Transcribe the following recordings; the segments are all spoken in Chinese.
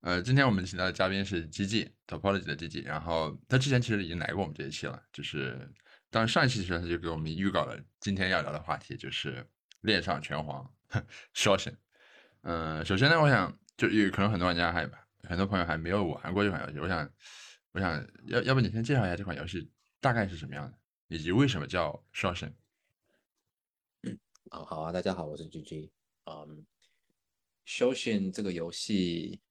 呃，今天我们请到的嘉宾是 GG Topology 的 GG，然后他之前其实已经来过我们这一期了，就是当上一期的时候他就给我们预告了今天要聊的话题，就是恋上拳皇 Shoshin。嗯，首先呢，我想就有可能很多玩家还很多朋友还没有玩过这款游戏，我想我想要要不你先介绍一下这款游戏大概是什么样的，以及为什么叫 Shoshin。啊，好啊，大家好，我是 GG。嗯，Shoshin 这个游戏。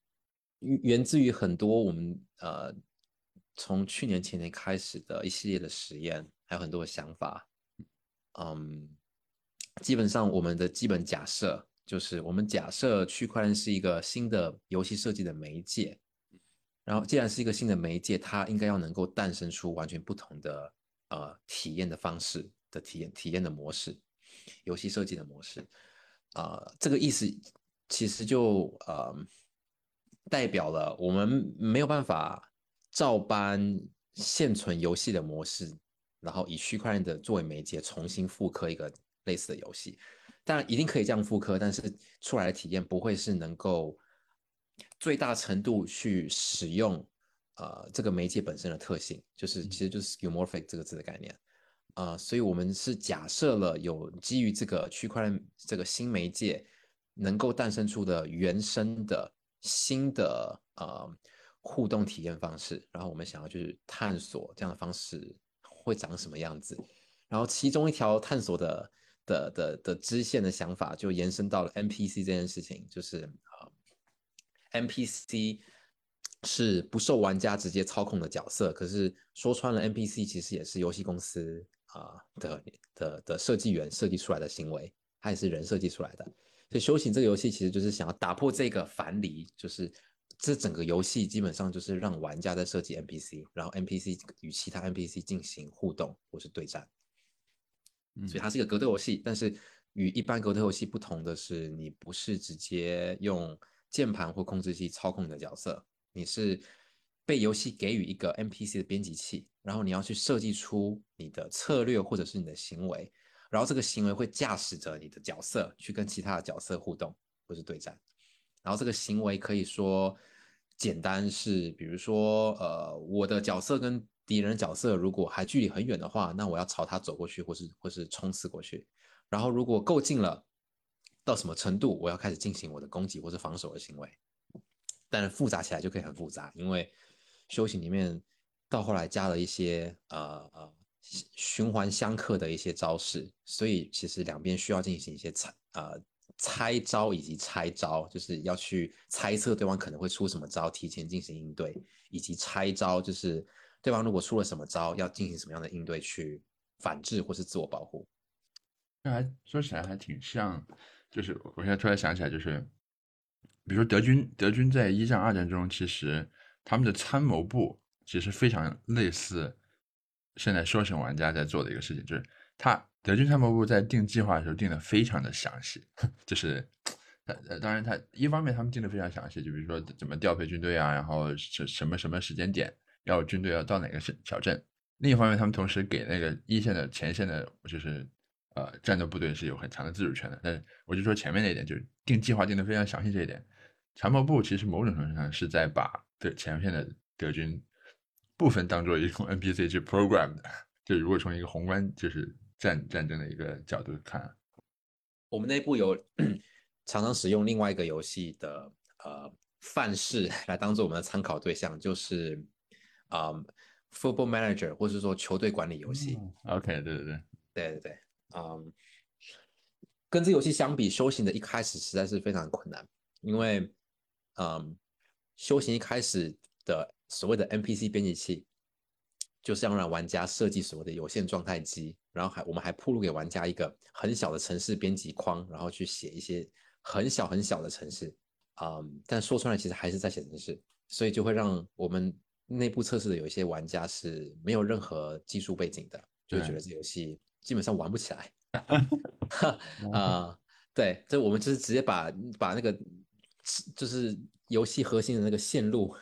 源自于很多我们呃从去年前年开始的一系列的实验，还有很多的想法。嗯，基本上我们的基本假设就是，我们假设区块链是一个新的游戏设计的媒介。然后，既然是一个新的媒介，它应该要能够诞生出完全不同的呃体验的方式的体验体验的模式，游戏设计的模式。啊，这个意思其实就呃。代表了我们没有办法照搬现存游戏的模式，然后以区块链的作为媒介重新复刻一个类似的游戏。当然，一定可以这样复刻，但是出来的体验不会是能够最大程度去使用呃这个媒介本身的特性，就是其实就是 skeuomorphic 这个字的概念啊。所以我们是假设了有基于这个区块链这个新媒介能够诞生出的原生的。新的呃互动体验方式，然后我们想要去探索这样的方式会长什么样子，然后其中一条探索的的的的支线的想法就延伸到了 NPC 这件事情，就是啊 NPC 是不受玩家直接操控的角色，可是说穿了 NPC 其实也是游戏公司啊的的的设计员设计出来的行为，它也是人设计出来的。所以修行这个游戏其实就是想要打破这个樊篱，就是这整个游戏基本上就是让玩家在设计 NPC，然后 NPC 与其他 NPC 进行互动或是对战。所以它是一个格斗游戏，但是与一般格斗游戏不同的是，你不是直接用键盘或控制器操控你的角色，你是被游戏给予一个 NPC 的编辑器，然后你要去设计出你的策略或者是你的行为。然后这个行为会驾驶着你的角色去跟其他的角色互动或是对战，然后这个行为可以说简单是，比如说，呃，我的角色跟敌人角色如果还距离很远的话，那我要朝他走过去，或是或是冲刺过去。然后如果够近了，到什么程度，我要开始进行我的攻击或是防守的行为。但是复杂起来就可以很复杂，因为修行里面到后来加了一些呃呃。循环相克的一些招式，所以其实两边需要进行一些猜呃猜招以及拆招，就是要去猜测对方可能会出什么招，提前进行应对，以及猜招，就是对方如果出了什么招，要进行什么样的应对去反制或是自我保护。那还说起来还挺像，就是我现在突然想起来，就是比如说德军，德军在一战、二战中，其实他们的参谋部其实非常类似。现在说神玩家在做的一个事情，就是他德军参谋部在定计划的时候定的非常的详细，就是呃当然他一方面他们定的非常详细，就比如说怎么调配军队啊，然后什什么什么时间点要军队要到哪个小小镇，另一方面他们同时给那个一线的前线的，就是呃战斗部队是有很强的自主权的。但是我就说前面那一点，就是定计划定的非常详细这一点，参谋部其实某种程度上是在把对前线的德军。部分当做一种 NPC 去 program 的，就如果从一个宏观就是战战争的一个角度看，我们内部有常常使用另外一个游戏的呃范式来当做我们的参考对象，就是啊 Football Manager 或者说球队管理游戏。OK，对对对对对对，嗯，跟这游戏相比，修行的一开始实在是非常困难，因为嗯，修行一开始的。所谓的 NPC 编辑器，就是要让玩家设计所谓的有限状态机，然后还我们还铺路给玩家一个很小的城市编辑框，然后去写一些很小很小的城市，啊，但说出来其实还是在写城市，所以就会让我们内部测试的有一些玩家是没有任何技术背景的，就觉得这游戏基本上玩不起来。啊，对，这我们就是直接把把那个就是游戏核心的那个线路。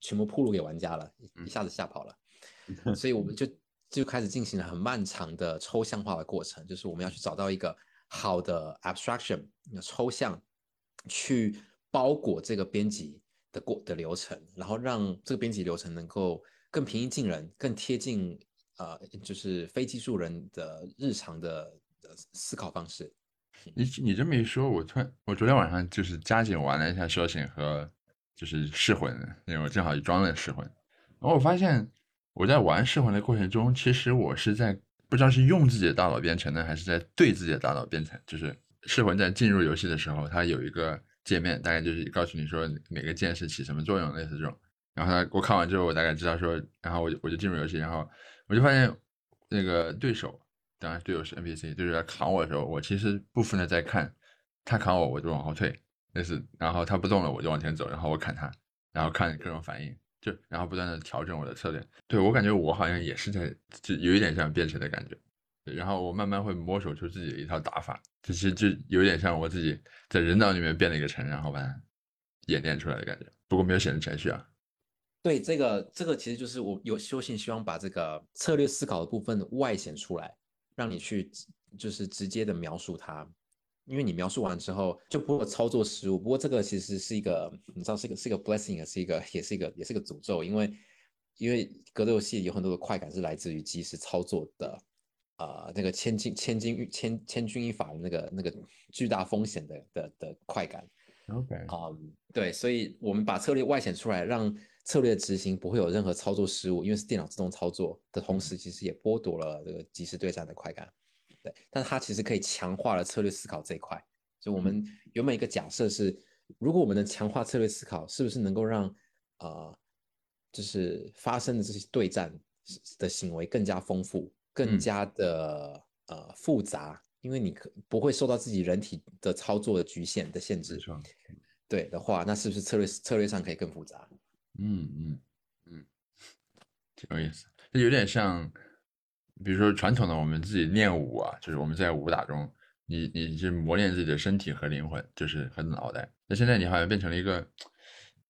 全部铺路给玩家了，一下子吓跑了，所以我们就就开始进行了很漫长的抽象化的过程，就是我们要去找到一个好的 abstraction 抽象，去包裹这个编辑的过的流程，然后让这个编辑流程能够更平易近人，更贴近呃，就是非技术人的日常的思考方式。你你这么一说，我突然我昨天晚上就是加紧玩了一下修行和就是噬魂，因为我正好也装了噬魂，然后我发现我在玩噬魂的过程中，其实我是在不知道是用自己的大脑编程呢，还是在对自己的大脑编程。就是噬魂在进入游戏的时候，它有一个界面，大概就是告诉你说每个键是起什么作用，类似这种。然后呢我看完之后，我大概知道说，然后我就我就进入游戏，然后我就发现那个对手。当然，队友是 NPC，就是在扛我的时候，我其实部分的在看，他扛我，我就往后退，那是，然后他不动了，我就往前走，然后我砍他，然后看各种反应，就然后不断的调整我的策略。对我感觉我好像也是在，就有一点像变成的感觉。然后我慢慢会摸索出自己的一套打法，其实就有点像我自己在人脑里面变了一个城，然后把它演练出来的感觉。不过没有写成程序啊。对，这个这个其实就是我有修行，希望把这个策略思考的部分外显出来。让你去就是直接的描述它，因为你描述完之后就不会操作失误。不过这个其实是一个，你知道是一个是一个 blessing，也是一个也是一个也是一个诅咒，因为因为格斗游戏有很多的快感是来自于即时操作的，啊，那个千金千金千千钧一发的那个那个巨大风险的的的快感。OK，嗯，对，所以我们把策略外显出来，让。策略执行不会有任何操作失误，因为是电脑自动操作的同时，其实也剥夺了这个即时对战的快感。对，但它其实可以强化了策略思考这一块。所以，我们原本一个假设是，如果我们能强化策略思考，是不是能够让呃，就是发生的这些对战的行为更加丰富、更加的呃复杂？因为你可不会受到自己人体的操作的局限的限制。对的话，那是不是策略策略上可以更复杂？嗯嗯嗯，挺有意思，这有点像，比如说传统的我们自己练武啊，就是我们在武打中，你你是磨练自己的身体和灵魂，就是和脑袋。那现在你好像变成了一个，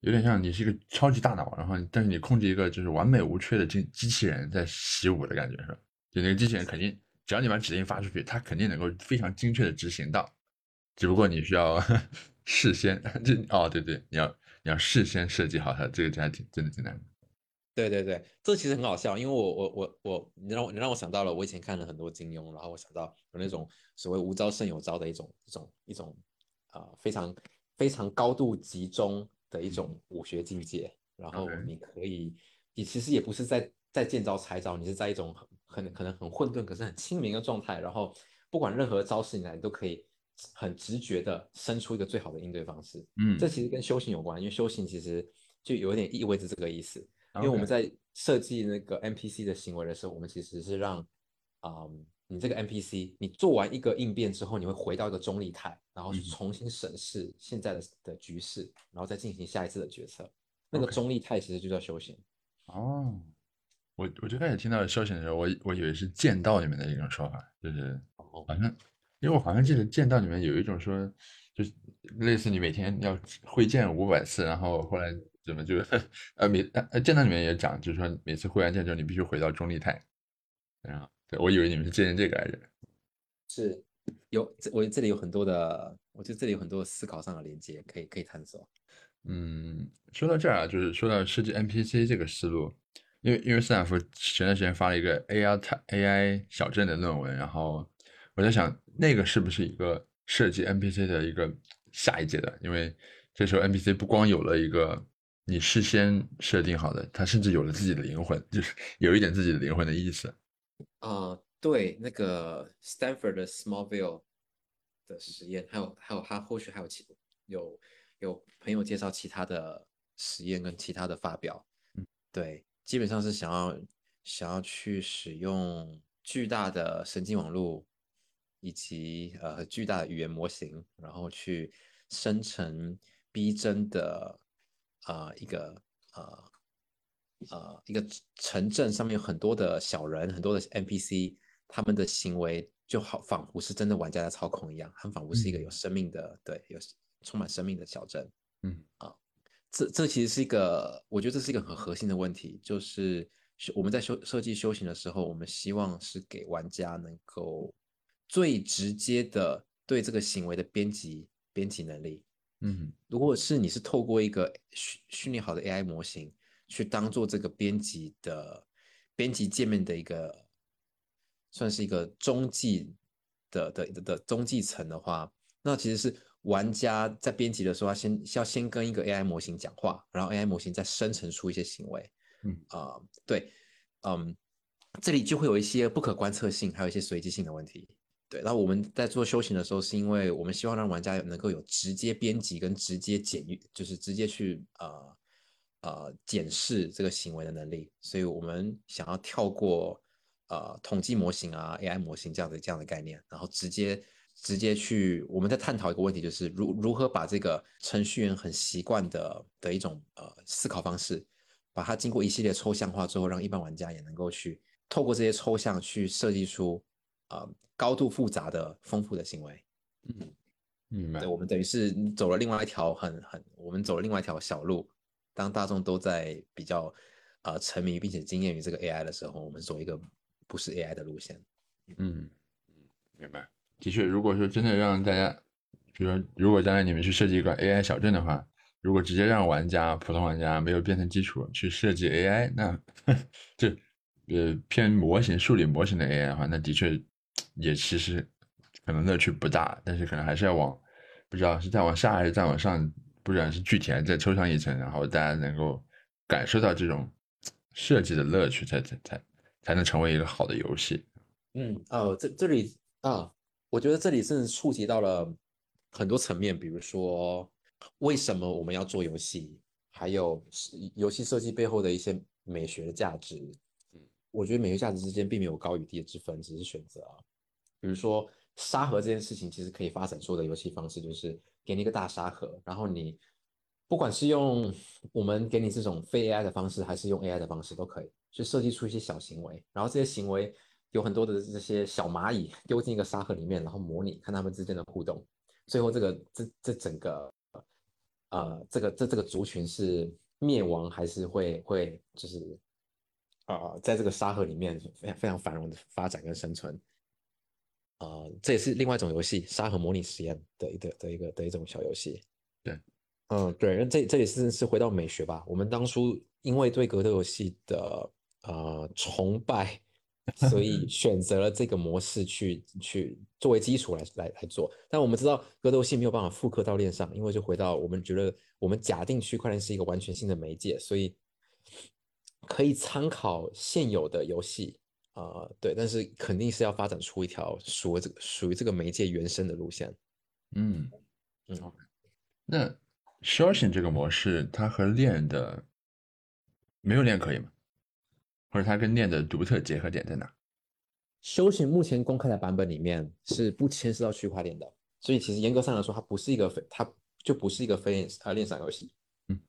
有点像你是一个超级大脑，然后但是你控制一个就是完美无缺的机机器人在习武的感觉是吧？就那个机器人肯定，只要你把指令发出去，它肯定能够非常精确的执行到，只不过你需要 事先 就哦对对，你要你。要事先设计好它，这个真还挺真的挺难的。对对对，这其实很好笑，因为我我我我，你让我你让我想到了，我以前看了很多金庸，然后我想到有那种所谓无招胜有招的一种一种一种啊非常非常高度集中的一种武学境界，然后你可以，你其实也不是在在见招拆招，你是在一种很很可能很混沌，可是很清明的状态，然后不管任何招式你来你都可以。很直觉的生出一个最好的应对方式，嗯，这其实跟修行有关，因为修行其实就有点意味着这个意思。因为我们在设计那个 NPC 的行为的时候，我们其实是让，嗯，你这个 NPC，你做完一个应变之后，你会回到一个中立态，然后重新审视现在的的局势，然后再进行下一次的决策。那个中立态其实就叫修行。哦，我我最开始听到修行的时候，我我以为是剑道里面的一种说法，就是好像。因为我好像记得剑道里面有一种说，就是类似你每天要挥剑五百次，然后后来怎么就 呃每呃剑道里面也讲，就是说每次会完剑之后你必须回到中立态。然后对我以为你们是借鉴这个来着。是有我这里有很多的，我觉得这里有很多思考上的连接可以可以探索。嗯，说到这儿啊，就是说到设计 NPC 这个思路，因为因为斯坦福前段时间发了一个 AI AI 小镇的论文，然后。我在想，那个是不是一个设计 NPC 的一个下一阶段？因为这时候 NPC 不光有了一个你事先设定好的，他甚至有了自己的灵魂，就是有一点自己的灵魂的意思。啊，对，那个 Stanford 的 Smallville 的实验，还有还有他后续还有其有有朋友介绍其他的实验跟其他的发表，嗯对，基本上是想要想要去使用巨大的神经网络。以及呃巨大的语言模型，然后去生成逼真的啊一个呃呃一个城镇上面有很多的小人，很多的 NPC，他们的行为就好仿佛是真的玩家在操控一样，很仿佛是一个有生命的对有充满生命的小镇。嗯啊，这这其实是一个我觉得这是一个很核心的问题，就是我们在修设计修行的时候，我们希望是给玩家能够。最直接的对这个行为的编辑编辑能力，嗯如果是你是透过一个训训练好的 AI 模型去当做这个编辑的编辑界面的一个，算是一个中继的的的的中继层的话，那其实是玩家在编辑的时候要先要先跟一个 AI 模型讲话，然后 AI 模型再生成出一些行为。嗯啊、对，嗯，这里就会有一些不可观测性，还有一些随机性的问题。对，然后我们在做修行的时候，是因为我们希望让玩家能够有直接编辑跟直接检阅，就是直接去呃呃检视这个行为的能力，所以我们想要跳过呃统计模型啊、AI 模型这样的这样的概念，然后直接直接去我们在探讨一个问题，就是如如何把这个程序员很习惯的的一种呃思考方式，把它经过一系列抽象化之后，让一般玩家也能够去透过这些抽象去设计出呃高度复杂的丰富的行为。嗯，明白对，。我们等于是走了另外一条很很，我们走了另外一条小路。当大众都在比较呃沉迷并且惊艳于这个 AI 的时候，我们走一个不是 AI 的路线。嗯，明白。的确，如果说真的让大家，比如说，如果将来你们去设计一个 AI 小镇的话，如果直接让玩家、普通玩家没有编程基础去设计 AI，那 就呃偏模型、数理模型的 AI 的话，那的确也其实可能乐趣不大，但是可能还是要往不知道是再往下还是再往上，不管是具体还是再抽象一层，然后大家能够感受到这种设计的乐趣，才才才才能成为一个好的游戏。嗯，哦，这这里啊，我觉得这里甚至触及到了很多层面，比如说为什么我们要做游戏，还有游戏设计背后的一些美学的价值。嗯我觉得美学价值之间并没有高与低的之分，只是选择啊。比如说沙盒这件事情，其实可以发展出的游戏方式就是给你一个大沙盒，然后你不管是用我们给你这种非 AI 的方式，还是用 AI 的方式，都可以去设计出一些小行为，然后这些行为有很多的这些小蚂蚁丢进一个沙盒里面，然后模拟看它们之间的互动，最后这个这这整个呃这个这这个族群是灭亡还是会会就是啊、在这个沙盒里面非常非常繁荣的发展跟生存。呃，这也是另外一种游戏，沙盒模拟实验的一个的一个的一种小游戏。对，嗯，对，那这这也是是回到美学吧。我们当初因为对格斗游戏的呃崇拜，所以 选择了这个模式去去作为基础来来来做。但我们知道格斗游戏没有办法复刻到链上，因为就回到我们觉得我们假定区块链是一个完全性的媒介，所以可以参考现有的游戏。呃，对，但是肯定是要发展出一条属于这个属于这个媒介原生的路线。嗯嗯。那 Shoshin 这个模式，它和链的没有链可以吗？或者它跟链的独特结合点在哪？修行目前公开的版本里面是不牵涉到区块链的，所以其实严格上来说，它不是一个非，它就不是一个非链呃链上游戏。嗯，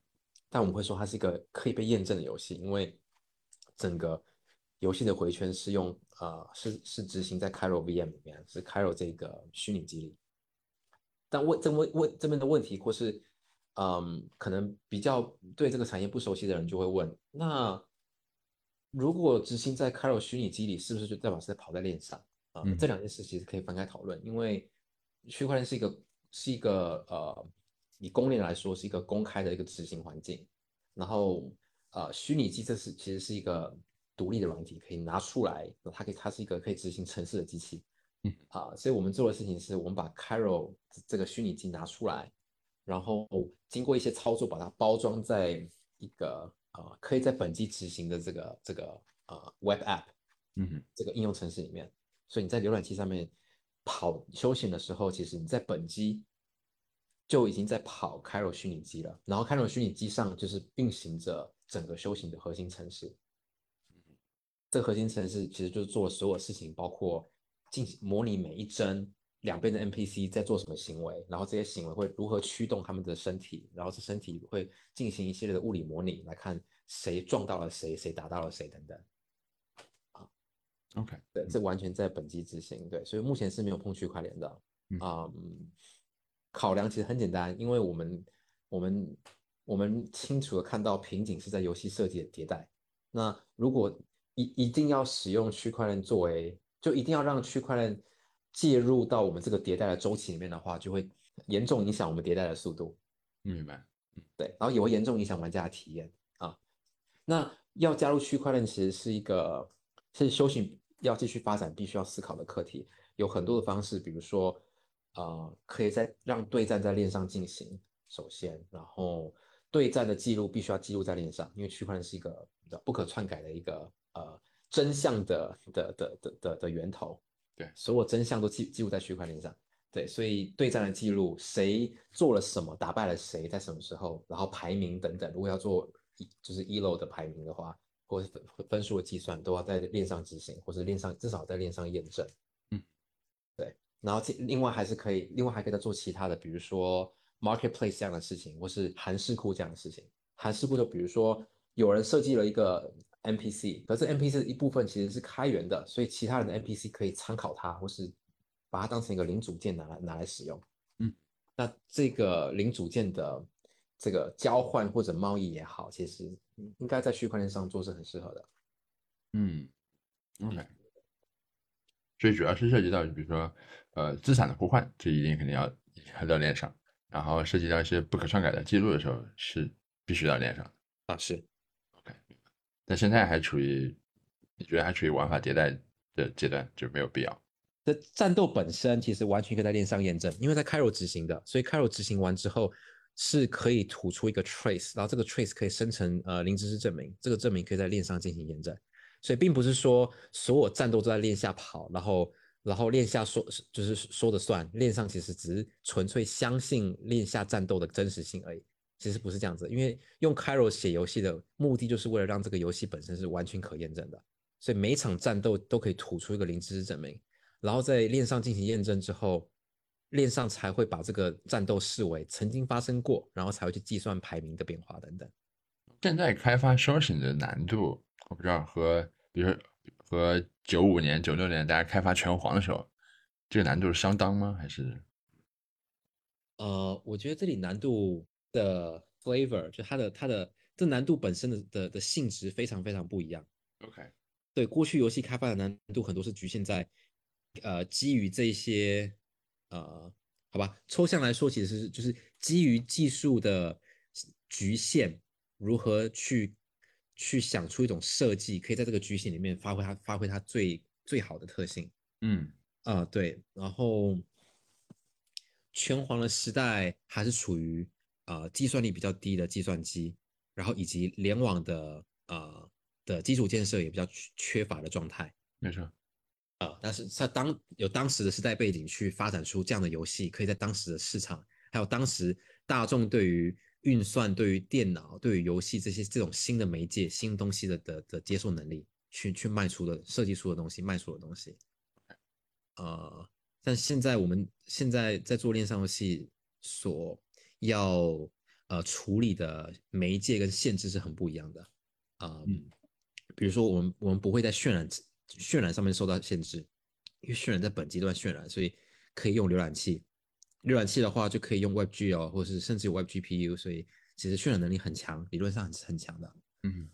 但我们会说它是一个可以被验证的游戏，因为整个游戏的回圈是用呃是是执行在 Cairo VM 里面，是 Cairo 这个虚拟机里。但问这问问这边的问题，或是嗯，可能比较对这个产业不熟悉的人就会问，那如果执行在 Cairo 虚拟机里，是不是就代表是在跑在链上啊？嗯这两件事其实可以分开讨论，因为区块链是一个是一个呃，以公链来说是一个公开的一个执行环境，然后呃，虚拟机这是其实是一个独立的软体，可以拿出来，它可以它是一个可以执行程式的机器，嗯。啊，所以我们做的事情是我们把 Cairo 这个虚拟机拿出来，然后经过一些操作把它包装在一个呃可以在本机执行的这个这个呃 Web App 嗯这个应用程式里面，所以你在浏览器上面跑休闲的时候，其实你在本机就已经在跑 Cairo 虚拟机了，然后 Cairo 虚拟机上就是并行着整个修行的核心程式。这个核心程式其实就是做所有事情，包括进行模拟每一帧两边的 NPC 在做什么行为，然后这些行为会如何驱动他们的身体，然后这身体会进行一系列的物理模拟，来看谁撞到了谁，谁打到了谁等等。啊，OK，对，这完全在本机执行。对，所以目前是没有碰区块链的。嗯嗯，考量其实很简单，因为我们我们我们清楚的看到瓶颈是在游戏设计的迭代。那如果一一定要使用区块链作为，就一定要让区块链介入到我们这个迭代的周期里面的话，就会严重影响我们迭代的速度。明白。嗯对，然后也会严重影响玩家的体验啊。那要加入区块链，其实是一个是修行要继续发展必须要思考的课题。有很多的方式，比如说，呃，可以在让对战在链上进行，首先，然后对战的记录必须要记录在链上，因为区块链是一个不可篡改的一个呃真相的的的的的的源头。对，所有真相都记记录在区块链上。对，所以对战的记录，谁做了什么，打败了谁，在什么时候，然后排名等等，如果要做一就是一楼的排名的话，或者分分数的计算，都要在链上执行，或是链上至少在链上验证。嗯，对，然后另外还是可以，另外还可以再做其他的，比如说 marketplace 这样的事情，或是韩式库这样的事情。韩式库就比如说有人设计了一个 NPC，可是 NPC 的一部分其实是开源的，所以其他人的 NPC 可以参考它，或是。把它当成一个零组件拿来拿来使用，嗯，那这个零组件的这个交换或者贸易也好，其实应该在区块链上做是很适合的，嗯，OK，所以主要是涉及到，比如说呃资产的互换，这一定肯定要要链上，然后涉及到一些不可篡改的记录的时候，是必须要链上。啊，是但现在还处于你觉得还处于玩法迭代的阶段，就没有必要。这战斗本身其实完全可以在链上验证，因为在 Cairo 执行的，所以 Cairo 执行完之后是可以吐出一个 trace，然后这个 trace 可以生成呃零知识证明，这个证明可以在链上进行验证。所以并不是说所有战斗都在链下跑，然后然后链下说就是说的算，链上其实只是纯粹相信链下战斗的真实性而已。其实不是这样子，因为用 Cairo 写游戏的目的就是为了让这个游戏本身是完全可验证的，所以每一场战斗都可以吐出一个零知识证明。然后在链上进行验证之后，链上才会把这个战斗视为曾经发生过，然后才会去计算排名的变化等等。现在开发 s o c i a l 的难度，我不知道和比如说和九五年、九六年大家开发拳皇的时候，这个难度是相当吗？还是？呃，我觉得这里难度的 flavor 就它的它的这难度本身的的的性质非常非常不一样。OK，对，过去游戏开发的难度很多是局限在。呃，基于这些，呃，好吧，抽象来说，其实是就是基于技术的局限，如何去去想出一种设计，可以在这个局限里面发挥它发挥它最最好的特性。嗯，啊，对，然后拳皇的时代还是处于呃计算力比较低的计算机，然后以及联网的呃的基础建设也比较缺乏的状态。没错。啊，但是它当有当时的时代背景去发展出这样的游戏，可以在当时的市场，还有当时大众对于运算、对于电脑、对于游戏这些这种新的媒介、新东西的的的接受能力，去去卖出的设计出的东西、卖出的东西。呃，但现在我们现在在做链上游戏所要呃处理的媒介跟限制是很不一样的啊，嗯比如说我们我们不会在渲染。渲染上面受到限制，因为渲染在本阶段渲染，所以可以用浏览器。浏览器的话就可以用 WebGL，或是甚至有 WebGPU，所以其实渲染能力很强，理论上很很强的。嗯，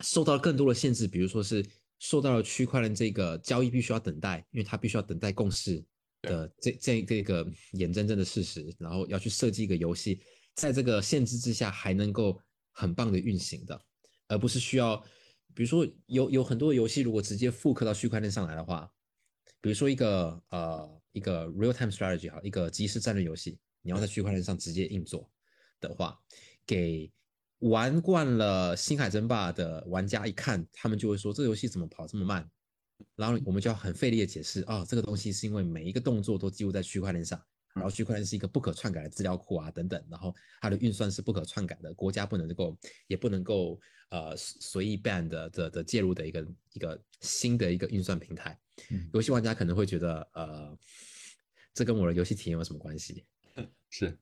受到更多的限制，比如说是受到了区块链这个交易必须要等待，因为它必须要等待共识的这这这个眼睁睁的事实，然后要去设计一个游戏，在这个限制之下还能够很棒的运行的，而不是需要。比如说有有很多游戏，如果直接复刻到区块链上来的话，比如说一个呃一个 real time strategy 哈，一个即时战略游戏，你要在区块链上直接运作的话，给玩惯了星海争霸的玩家一看，他们就会说这个游戏怎么跑这么慢？然后我们就要很费力的解释啊，这个东西是因为每一个动作都记录在区块链上。然后区块链是一个不可篡改的资料库啊，等等，然后它的运算是不可篡改的，国家不能够，也不能够呃随意 ban 的的的介入的一个一个新的一个运算平台。游戏玩家可能会觉得，呃，这跟我的游戏体验有什么关系？是，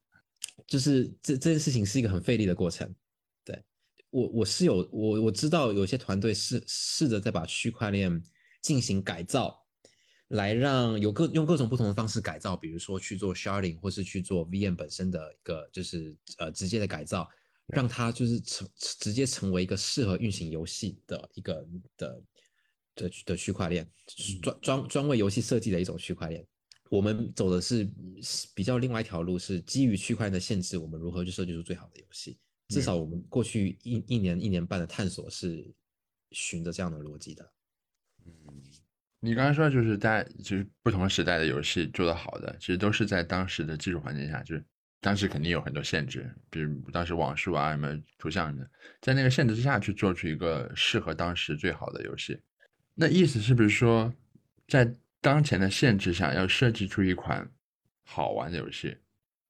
就是这这件事情是一个很费力的过程。对我我是有我我知道有些团队试试着在把区块链进行改造。来让有各用各种不同的方式改造，比如说去做 sharding，或是去做 VM 本身的一个就是呃直接的改造，让它就是成直接成为一个适合运行游戏的一个的的的区块链，专专专为游戏设计的一种区块链。我们走的是是比较另外一条路，是基于区块链的限制，我们如何去设计出最好的游戏。至少我们过去一一年一年半的探索是循着这样的逻辑的。你刚才说就是在就是不同时代的游戏做得好的，其实都是在当时的技术环境下，就是当时肯定有很多限制，比如当时网速啊什么图像的，在那个限制之下去做出一个适合当时最好的游戏。那意思是不是说，在当前的限制下，要设计出一款好玩的游戏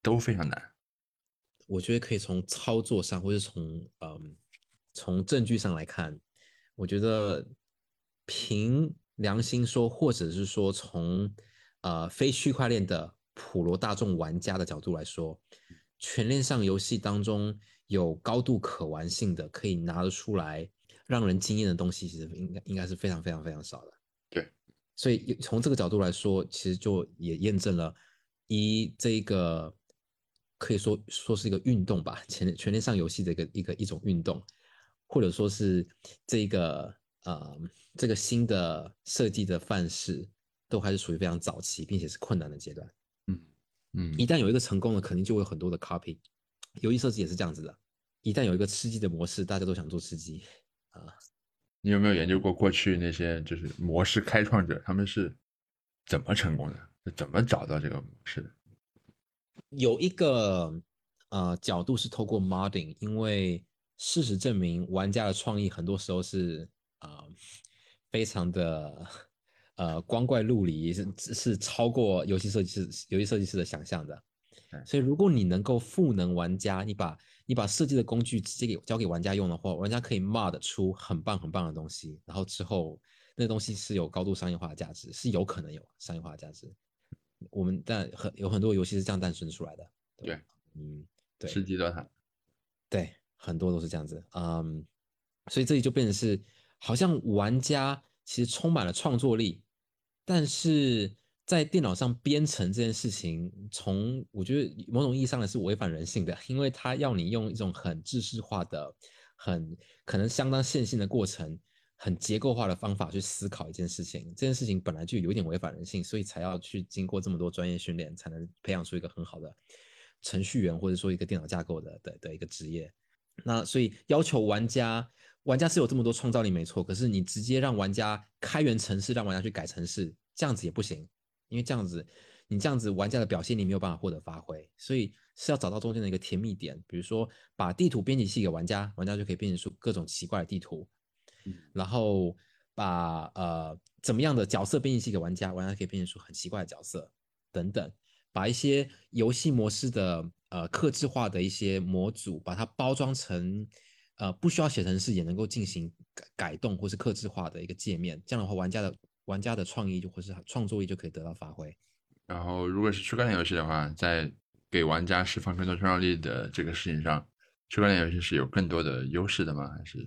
都非常难？我觉得可以从操作上，或者从嗯从证据上来看，我觉得凭良心说，或者是说从呃非区块链的普罗大众玩家的角度来说，全链上游戏当中有高度可玩性的，可以拿得出来让人惊艳的东西，其实应该应该是非常非常非常少的。对，所以从这个角度来说，其实就也验证了一这一个可以说说是一个运动吧，全全链上游戏的一个一个一种运动，或者说是这个呃这个新的设计的范式，都还是属于非常早期，并且是困难的阶段。嗯嗯一旦有一个成功了，肯定就会有很多的 copy。游戏设计也是这样子的，一旦有一个吃鸡的模式，大家都想做吃鸡啊。你有没有研究过过去那些就是模式开创者，他们是怎么成功的？是怎么找到这个模式的？有一个呃角度是透过 modding，因为事实证明，玩家的创意很多时候是啊、呃非常的呃光怪陆离，是是超过游戏设计师游戏设计师的想象的。所以，如果你能够赋能玩家，你把你把设计的工具直接给交给玩家用的话，玩家可以 mod 出很棒很棒的东西，然后之后那东西是有高度商业化的价值，是有可能有商业化的价值。我们但很有很多游戏是这样诞生出来的。对吧，嗯，对吃鸡多塔，对，很多都是这样子，嗯，所以这里就变成是，好像玩家其实充满了创作力，但是在电脑上编程这件事情，从我觉得某种意义上呢是违反人性的，因为它要你用一种很制式化的、很可能相当线性的过程。很结构化的方法去思考一件事情，这件事情本来就有点违反人性，所以才要去经过这么多专业训练，才能培养出一个很好的程序员，或者说一个电脑架构的的的一个职业。那所以要求玩家，玩家是有这么多创造力没错，可是你直接让玩家开源城市，让玩家去改城市，这样子也不行，因为这样子你这样子玩家的表现力没有办法获得发挥，所以是要找到中间的一个甜蜜点，比如说把地图编辑器给玩家，玩家就可以编辑出各种奇怪的地图。然后把呃怎么样的角色编辑器给玩家，玩家可以编辑出很奇怪的角色等等，把一些游戏模式的呃克制化的一些模组，把它包装成呃不需要写程式也能够进行改改动或是克制化的一个界面，这样的话玩家的玩家的创意就或是创作力就可以得到发挥。然后如果是区块链游戏的话，在给玩家释放更多创造力的这个事情上，区块链游戏是有更多的优势的吗？还是？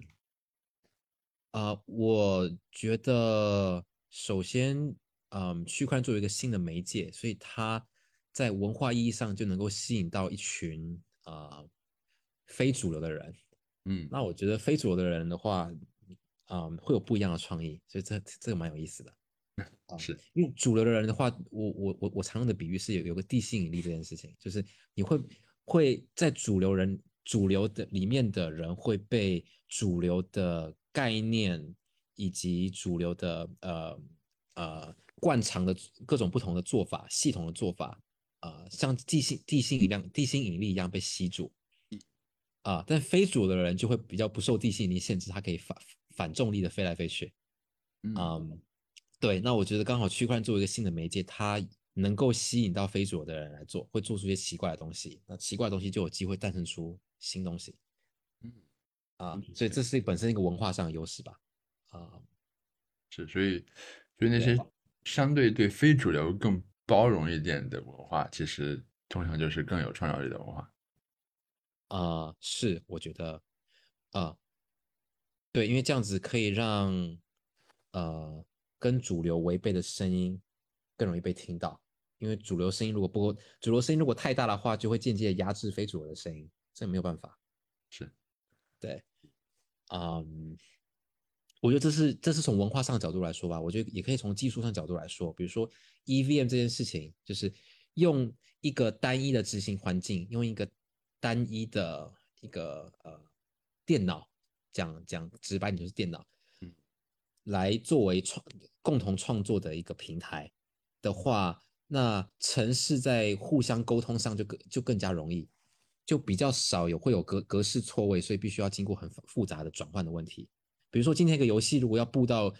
啊、我觉得首先，嗯，区块链作为一个新的媒介，所以它在文化意义上就能够吸引到一群啊、非主流的人。嗯那我觉得非主流的人的话，嗯，会有不一样的创意，所以这这个蛮有意思的。啊是因为主流的人的话，我我我我常用的比喻是有有个地心引力这件事情，就是你会会在主流人主流的里面的人会被主流的概念以及主流的呃呃惯常的各种不同的做法、系统的做法，呃，像地心地心一样地心引力一样被吸住。啊，但非主流的人就会比较不受地心引力限制，它可以反反重力的飞来飞去。嗯嗯，对，那我觉得刚好区块链作为一个新的媒介，它能够吸引到非主流的人来做，会做出一些奇怪的东西。那奇怪的东西就有机会诞生出新东西嗯啊嗯，所以这是本身一个文化上的优势吧。啊，是，所以所以那些相对对非主流更包容一点的文化，其实通常就是更有创造力的文化。啊，是，我觉得，啊，对，因为这样子可以让呃跟主流违背的声音更容易被听到。因为主流声音如果不够，主流声音如果太大的话，就会间接压制非主流的声音，这没有办法。是，对，嗯，我觉得这是这是从文化上的角度来说吧，我觉得也可以从技术上角度来说，比如说 EVM 这件事情，就是用一个单一的执行环境，用一个单一的一个呃电脑，讲讲直白点就是电脑，嗯，来作为创共同创作的一个平台的话，那城市在互相沟通上就更就更加容易，就比较少有会有格格式错位，所以必须要经过很复杂的转换的问题。比如说今天一个游戏如果要布到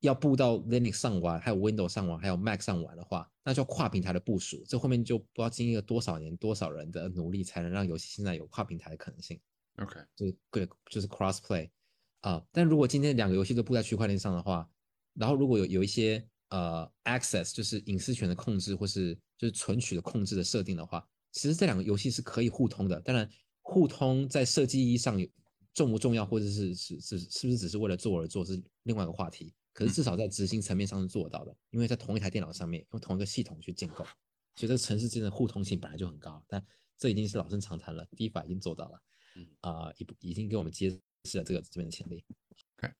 要布到 Linux 上玩，还有 Windows 上玩，还有 Mac 上玩的话，那就要跨平台的部署，这后面就不知道经历了多少年、多少人的努力，才能让游戏现在有跨平台的可能性。OK，就是对，就是 cross play 啊、但如果今天两个游戏都布在区块链上的话，然后如果有有一些呃 access，就是隐私权的控制或是就是存取的控制的设定的话，其实这两个游戏是可以互通的。当然，互通在设计意义上有重不重要，或者是是是是不是只是为了做而做，是另外一个话题。可是至少在执行层面上是做到的，因为在同一台电脑上面用同一个系统去建构，所以这个城市之间的互通性本来就很高。但这已经是老生常谈了，DeFi 已经做到了。啊、已已经给我们揭示了这个这边的潜力。OK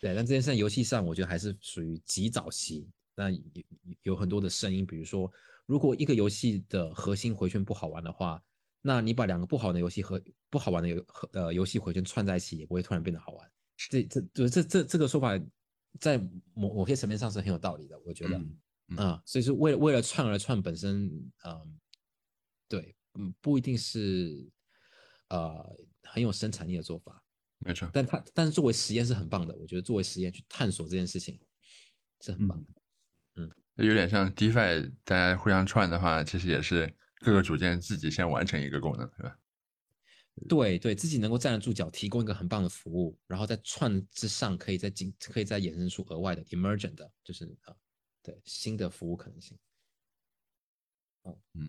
对，但这件事在游戏上，我觉得还是属于极早期。那有有有很多的声音，比如说，如果一个游戏的核心回圈不好玩的话，那你把两个不好的游戏和不好玩的游和呃游戏回圈串在一起，也不会突然变得好玩。这这就这这这个说法，在某某些层面上是很有道理的，我觉得。嗯嗯啊，所以是为了为了串而串本身，嗯，对，嗯，不一定是呃很有生产力的做法，没错，但它但是作为实验是很棒的，我觉得作为实验去探索这件事情是很棒的。嗯有点像 DeFi，大家互相串的话，其实也是各个组件自己先完成一个功能，对吧？对对，自己能够站得住脚，提供一个很棒的服务，然后在串之上可以再进，可以再衍生出额外的 emergent 的，就是啊，对新的服务可能性。嗯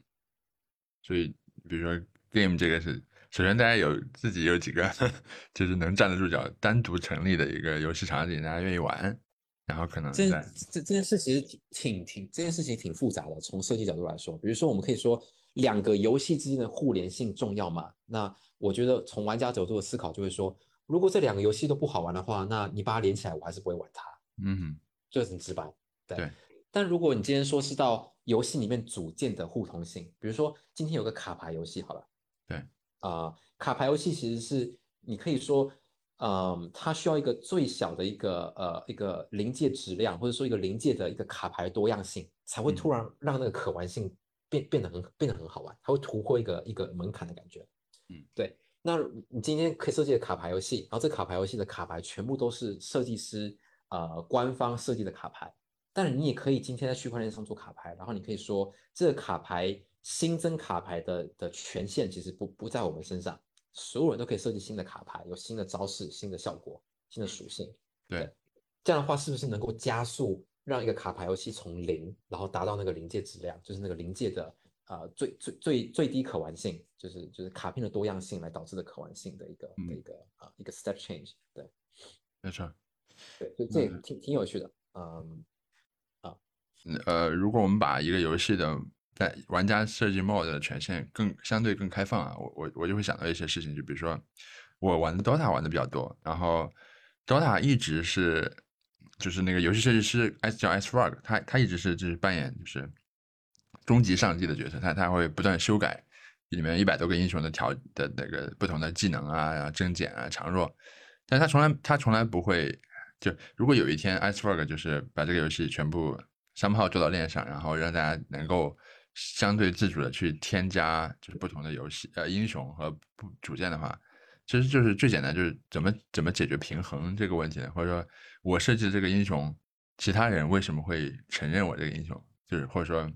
所以，比如说 Game 这个是，首先大家有自己有几个 就是能站得住脚、单独成立的一个游戏场景，大家愿意玩，然后可能这这这件事其实挺挺挺这件事情挺复杂的，从设计角度来说，比如说我们可以说两个游戏之间的互联性重要吗？那我觉得从玩家角度的思考就会说，如果这两个游戏都不好玩的话，那你把它连起来，我还是不会玩它，嗯哼，这很直白。对。对但如果你今天说是到游戏里面组件的互通性，比如说今天有个卡牌游戏好了，对，啊、卡牌游戏其实是你可以说，嗯，它需要一个最小的一个呃一个临界质量，或者说一个临界的一个卡牌多样性，才会突然让那个可玩性变变得很变得很好玩，它会突破一个一个门槛的感觉。嗯，对。那你今天可以设计的卡牌游戏，然后这卡牌游戏的卡牌全部都是设计师呃官方设计的卡牌，但是你也可以今天在区块链上做卡牌，然后你可以说这个卡牌新增卡牌的的权限其实不不在我们身上，所有人都可以设计新的卡牌，有新的招式、新的效果、新的属性。对，这样的话是不是能够加速让一个卡牌游戏从零，然后达到那个临界质量，就是那个临界的呃最最最最低可玩性，就是就是卡片的多样性来导致的可玩性的一个、的一个啊、一个 step change。对没错。对，所以这也挺挺有趣的。嗯，啊呃，如果我们把一个游戏的在玩家设计 mod 的权限更相对更开放啊，我我我就会想到一些事情，就比如说我玩的 DOTA 玩的比较多，然后 DOTA 一直是就是那个游戏设计师 S 叫 S Frog，他他一直是就是扮演就是终极上帝的角色，他他会不断修改里面一百多个英雄的条的那个不同的技能啊，然后增减啊强弱，但他从来他从来不会就如果有一天 Iceberg 就是把这个游戏全部商号做到链上，然后让大家能够相对自主的去添加就是不同的游戏呃英雄和不组件的话，其实就是最简单就是怎么怎么解决平衡这个问题呢？或者说我设计的这个英雄，其他人为什么会承认我这个英雄？就是或者说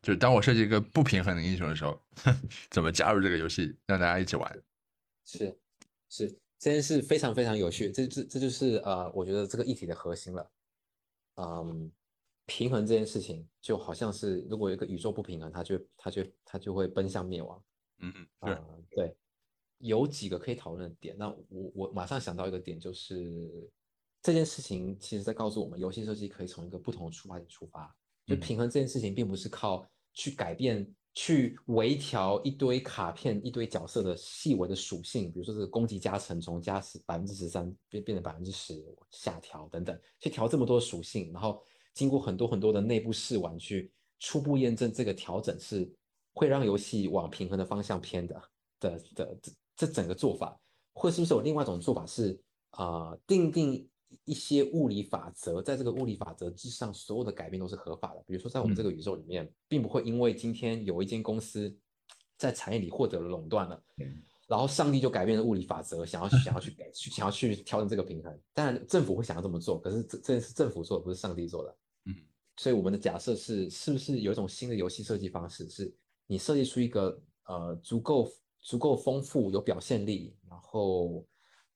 就是当我设计一个不平衡的英雄的时候，怎么加入这个游戏让大家一起玩？是是，这件事非常非常有趣，这这这就是呃，我觉得这个议题的核心了。嗯，平衡这件事情就好像是，如果一个宇宙不平衡，它就它就它就会奔向灭亡。嗯嗯，啊、是，对，有几个可以讨论的点。那我我马上想到一个点，就是这件事情其实在告诉我们，游戏设计可以从一个不同的出发点出发。就嗯。平衡这件事情，并不是靠去改变去微调一堆卡片、一堆角色的细微的属性，比如说这个攻击加成从加十百分之十三变变成百分之十下调等等，去调这么多属性，然后经过很多很多的内部试玩去初步验证这个调整是会让游戏往平衡的方向偏的的的这这整个做法，或是不是有另外一种做法是啊、呃定定一些物理法则，在这个物理法则之上，所有的改变都是合法的。比如说，在我们这个宇宙里面，并不会因为今天有一间公司在产业里获得了垄断了，嗯然后上帝就改变了物理法则，想要想要去改 去想要去调整这个平衡。当然，政府会想要这么做，可是这这是政府做的，不是上帝做的。嗯，所以我们的假设是，是不是有一种新的游戏设计方式，是你设计出一个呃足够足够丰富、有表现力，然后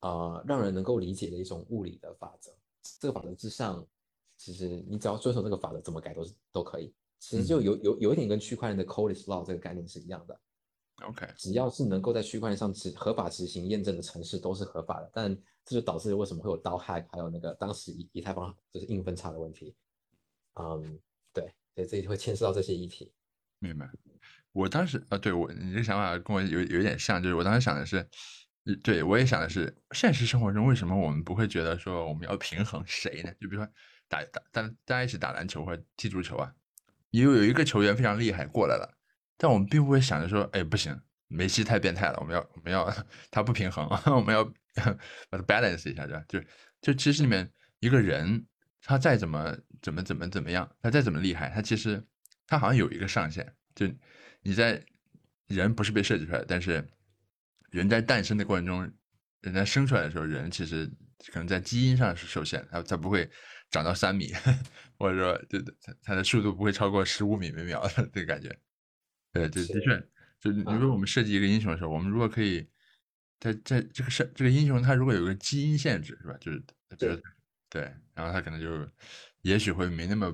呃让人能够理解的一种物理的法则。这个法则之上，其实你只要遵守这个法则，怎么改都是都可以。其实就有有有一点跟区块链的 code is law 这个概念是一样的。OK，只要是能够在区块链上执合法执行验证的城市都是合法的，但这就导致为什么会有刀 hack，还有那个当时以以太坊就是硬分叉的问题。嗯，对，所以这里会牵涉到这些议题。明白。我当时啊，对我你这个想法跟我有有一点像，就是我当时想的是，呃对我也想的是，现实生活中为什么我们不会觉得说我们要平衡谁呢？就比如说打打大大家一起打篮球或者踢足球啊，有有一个球员非常厉害过来了，但我们并不会想着说，哎，不行，梅西太变态了，我们要我们要他不平衡，我们要 把它 balance 一下，对吧？就就其实里面一个人他再怎么怎么怎么怎么样，他再怎么厉害，他其实他好像有一个上限，就你在人不是被设计出来，但是人在诞生的过程中，人在生出来的时候，人其实可能在基因上是受限的，他他不会长到三米，或者说对对，他他的速度不会超过十五米每秒的这个感觉。对，这的确，就你说我们设计一个英雄的时候，我们如果可以在在这个是这个英雄他如果有个基因限制是吧？就是就是对对，然后他可能就也许会没那么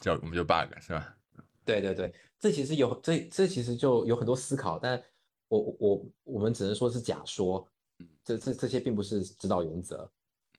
叫我们叫 bug 是吧？对对对，这其实有这这其实就有很多思考，但我我我我们只能说是假说，这这这些并不是指导原则。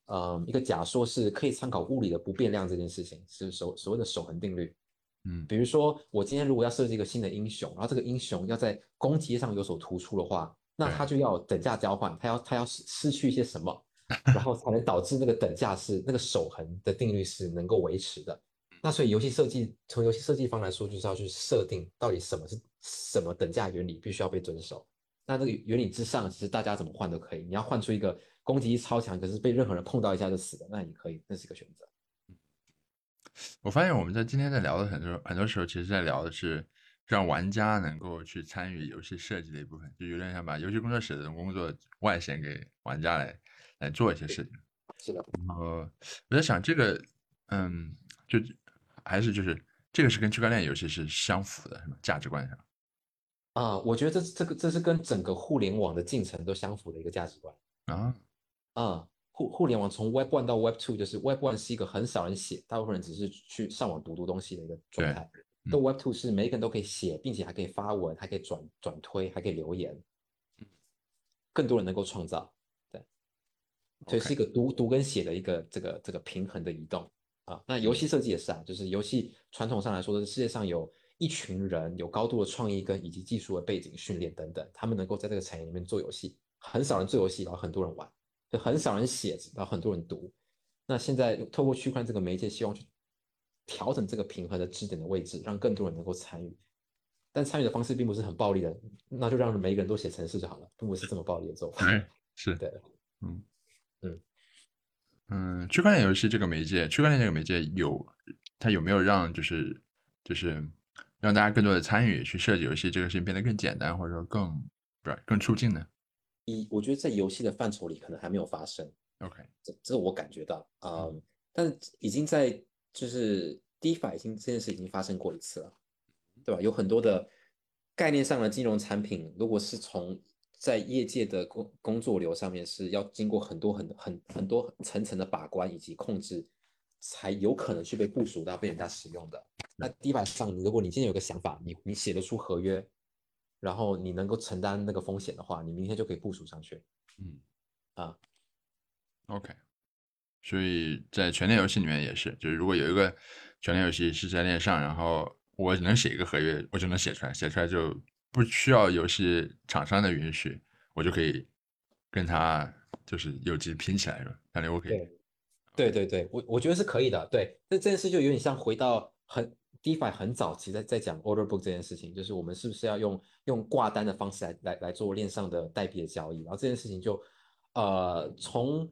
嗯，一个假说是可以参考物理的不变量这件事情，是所所谓的守恒定律。嗯比如说，我今天如果要设计一个新的英雄，然后这个英雄要在攻击上有所突出的话，那他就要等价交换，他要他要失失去一些什么，然后才能导致那个等价是那个守恒的定律是能够维持的。那所以游戏设计从游戏设计方来说，就是要去设定到底什么是什么等价原理必须要被遵守。那这个原理之上，其实大家怎么换都可以。你要换出一个攻击力超强，可是被任何人碰到一下就死的，那也可以，那是一个选择。我发现我们在今天在聊的很多很多时候，其实在聊的是让玩家能够去参与游戏设计的一部分，就有点想把游戏工作室的工作外显给玩家来来做一些事情。是的，然后我在想，这个嗯，就还是就是这个是跟区块链游戏是相符的，是吧？价值观上。啊、我觉得这这个这是跟整个互联网的进程都相符的一个价值观。啊，啊、互互联网从 Web One 到 Web Two，就是 Web One 是一个很少人写，大部分人只是去上网读读东西的一个状对态。嗯到 Web Two 是每一个人都可以写，并且还可以发文，还可以转转推，还可以留言，更多人能够创造。对，所以是一个读读跟写的一个这个这个平衡的移动啊。那游戏设计也是啊，就是游戏传统上来说，世界上有一群人有高度的创意跟以及技术的背景训练等等，他们能够在这个产业里面做游戏，很少人做游戏，然后很多人玩，就很少人写，然后很多人读。那现在透过区块链这个媒介，希望去调整这个平衡的支点的位置，让更多人能够参与。但参与的方式并不是很暴力的，那就让每一个人都写程式就好了，并不是这么暴力的做法。对，是，对，嗯嗯嗯，区块链游戏这个媒介，区块链这个媒介有它有没有让就是就是让大家更多的参与去设计游戏这个事情变得更简单，或者说更不是更促进呢一我觉得在游戏的范畴里可能还没有发生，？OK，这这我感觉到啊、嗯但是已经在就是 DeFi 已经这件事已经发生过一次了，对吧？有很多的概念上的金融产品，如果是从在业界的工工作流上面是要经过很多很很很多层层的把关以及控制，才有可能去被部署到被人家使用的。那 DeFi 上，如果你今天有个想法，你你写得出合约，然后你能够承担那个风险的话，你明天就可以部署上去。嗯啊，OK，所以在全链游戏里面也是，就是如果有一个全链游戏是在链上，然后我能写一个合约，我就能写出来，写出来就不需要游戏厂商的允许，我就可以跟他就是有机拼起来了，感觉 OK。对对对，我我觉得是可以的。对，那这件事就有点像回到很 DeFi 很早期在在讲 Order Book 这件事情，就是我们是不是要用用挂单的方式来来来做链上的代币的交易，然后这件事情就呃从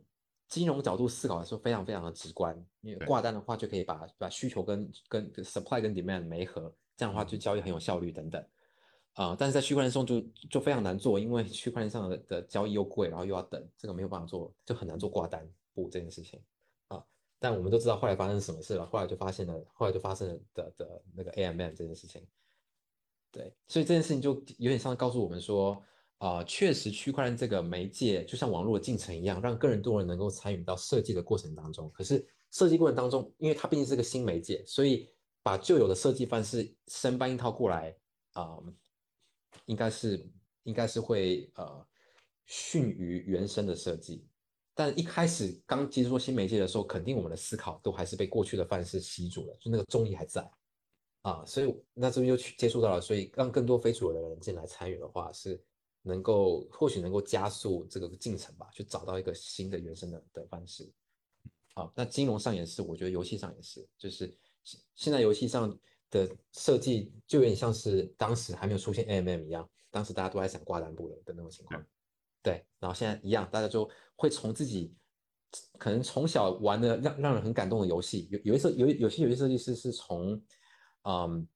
金融角度思考来说非常非常的直观，因为挂单的话就可以把把需求跟跟 supply 跟 demand 没合，这样的话就交易很有效率等等。啊，但是在区块链上就就非常难做，因为区块链上的的交易又贵，然后又要等，这个没有办法做，就很难做挂单不这件事情。但我们都知道后来发生什么事了，后来就发现了，后来就发生了的的那个 AMM 这件事情。对，所以这件事情就有点像告诉我们说，啊，确实区块链这个媒介就像网络进程一样，让更多人能够参与到设计的过程当中。可是设计过程当中，因为它毕竟是个新媒介，所以把旧有的设计方式生搬一套过来，啊，应该是应该是会呃逊于原生的设计。但一开始刚接触新媒介的时候，肯定我们的思考都还是被过去的范式吸住了，就那个重力还在啊，所以那这边又去接触到了，所以让更多非主流的人进来参与的话，是能够或许能够加速这个进程吧，去找到一个新的原生的的方式。好，那金融上也是，我觉得游戏上也是，就是现在游戏上的设计就有点像是当时还没有出现 AMM 一样，当时大家都在想挂单布的的那种情况。对，然后现在一样，大家就会从自己可能从小玩的让让人很感动的游戏，有有一些有有些游戏设计师是从，嗯，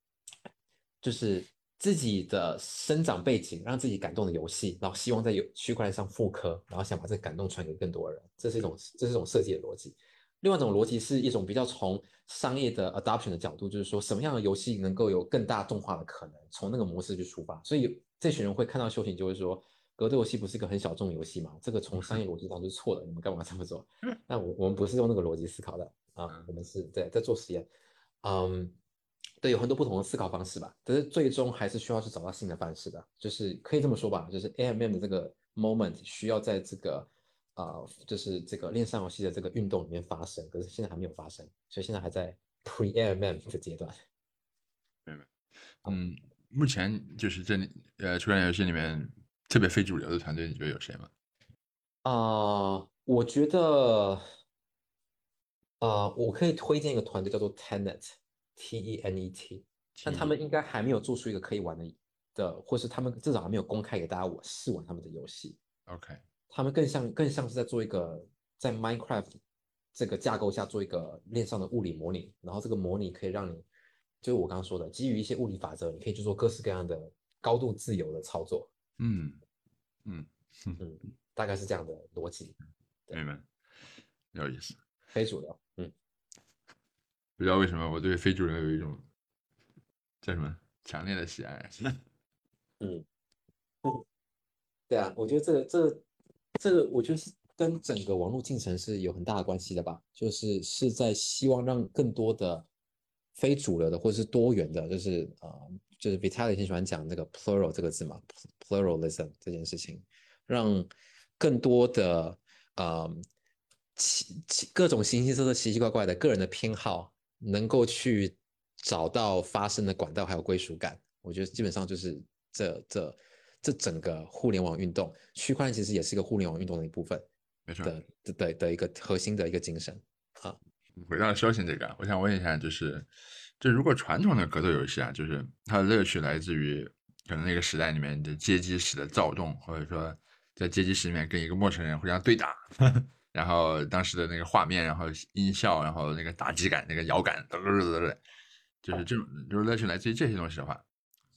就是自己的生长背景让自己感动的游戏，然后希望在有区块链上复刻，然后想把这个感动传给更多人，这是一种这是一种设计的逻辑。另外一种逻辑是一种比较从商业的 adoption 的角度，就是说什么样的游戏能够有更大动画的可能，从那个模式去出发。所以这群人会看到修行，就会说。格斗游戏不是一个很小众游戏嘛？这个从商业逻辑上是错的，你们干嘛这么做？那我我们不是用那个逻辑思考的啊，我们是在在做实验，嗯，对，有很多不同的思考方式吧。但是最终还是需要去找到新的方式的，就是可以这么说吧，就是 AMM 的这个 moment 需要在这个啊，就是这个链上游戏的这个运动里面发生，可是现在还没有发生，所以现在还在 pre AMM 的阶段。明白。嗯，目前就是这里呃，区块链游戏里面。特别非主流的团队，你觉得有谁吗？啊，我觉得，啊，我可以推荐一个团队叫做 Tenet，T E N E T，但他们应该还没有做出一个可以玩的的，或是他们至少还没有公开给大家我试玩他们的游戏。OK，他们更像更像是在做一个在 Minecraft 这个架构下做一个链上的物理模拟，然后这个模拟可以让你，就是我刚刚说的，基于一些物理法则，你可以去做各式各样的高度自由的操作。嗯。嗯 嗯，大概是这样的逻辑，明白，有意思。非主流，嗯，不知道为什么我对非主流有一种叫什么强烈的喜爱。嗯，对啊，我觉得这个这这个，我觉得是跟整个网络进程是有很大的关系的吧，就是是在希望让更多的非主流的或者是多元的，就是啊。就是 Vitaly 很喜欢讲那个 plural 这个字嘛，pluralism 这件事情，让更多的呃奇奇各种形形色色、奇奇怪怪的个人的偏好，能够去找到发声的管道，还有归属感。我觉得基本上就是这这这整个互联网运动，区块链其实也是一个互联网运动的一部分，没错的的的一个核心的一个精神。啊，回到消息这个，我想问一下，就是。就如果传统的格斗游戏啊，就是它的乐趣来自于可能那个时代里面的街机史的躁动，或者说在街机史里面跟一个陌生人互相对打，然后当时的那个画面，然后音效，然后那个打击感，那个摇感，嘚嘚嘚嘚，就是这种就是乐趣来自于这些东西的话，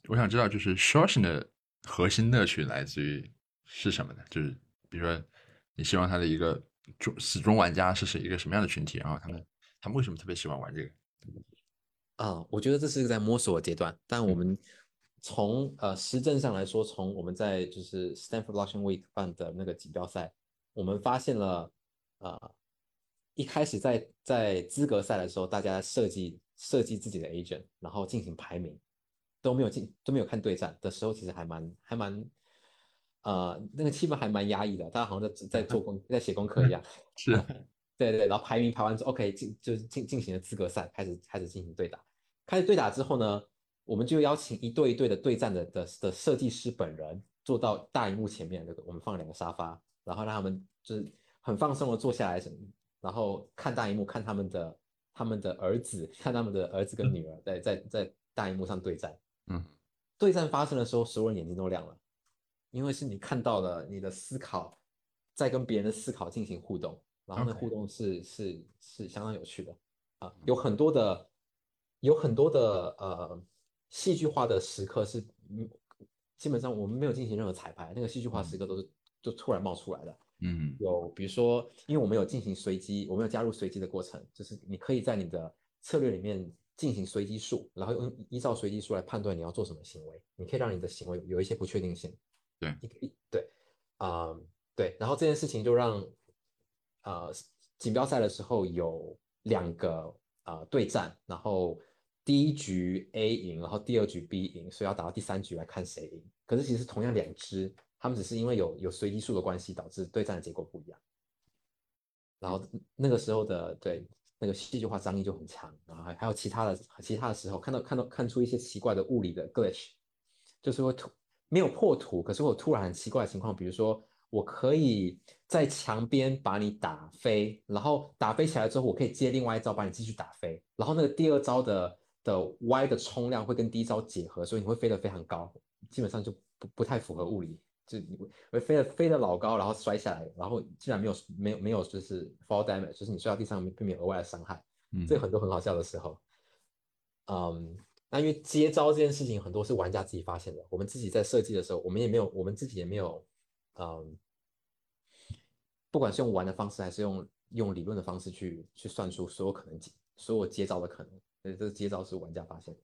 我想知道就是 s h o r t i n 的核心乐趣来自于是什么呢？就是比如说你希望他的一个终死忠玩家是是一个什么样的群体，然后他们他们为什么特别喜欢玩这个？啊，我觉得这是在摸索的阶段，但我们从呃实证上来说，从我们在就是 Stanford Blockchain Week 办的那个锦标赛，我们发现了，呃，一开始在在资格赛的时候，大家设计设计自己的 agent，然后进行排名，都没有进都没有看对战的时候，其实还蛮还蛮，呃，那个气氛还蛮压抑的，大家好像在在做功在写功课一样，是。对对，然后排名排完之后，OK，进就是进进行了资格赛，开始开始进行对打。开始对打之后呢，我们就邀请一对一对的对战的的的设计师本人坐到大荧幕前面，那个我们放两个沙发，然后让他们就是很放松的坐下来，然后看大荧幕，看他们的他们的儿子，看他们的儿子跟女儿在在在大荧幕上对战。嗯，对战发生的时候，所有人眼睛都亮了，因为是你看到了你的思考在跟别人的思考进行互动，然后那 OK 互动是是是相当有趣的啊，有很多的有很多的呃戏剧化的时刻是，嗯，基本上我们没有进行任何彩排，那个戏剧化时刻都是就突然冒出来的。嗯。有比如说，因为我们有进行随机，我们有加入随机的过程，就是你可以在你的策略里面进行随机数，然后用依照随机数来判断你要做什么行为，你可以让你的行为有一些不确定性。对。一个一对，啊、对，然后这件事情就让呃锦标赛的时候有两个呃对战，然后第一局 A 赢，然后第二局 B 赢，所以要打到第三局来看谁赢。可是其实同样两支，他们只是因为有有随机数的关系，导致对战的结果不一样。然后那个时候的对那个戏剧化张力就很强，然后还还有其他的其他的时候看到看到看出一些奇怪的物理的 glitch，就是会突没有破图，可是会有突然很奇怪的情况，比如说我可以在墙边把你打飞，然后打飞起来之后，我可以接另外一招把你继续打飞，然后那个第二招的的 Y 的冲量会跟第一招结合，所以你会飞得非常高，基本上就不不太符合物理。就你会飞得飞得老高，然后摔下来，然后竟然没有没有没有就是 fall damage，就是你摔到地上并没有额外的伤害，嗯，这有很多很好笑的时候。嗯，那因为接招这件事情很多是玩家自己发现的，我们自己在设计的时候，我们也没有我们自己也没有，嗯，不管是用玩的方式还是用用理论的方式去去算出所有可能所有接招的可能，所以这接招是玩家发现的。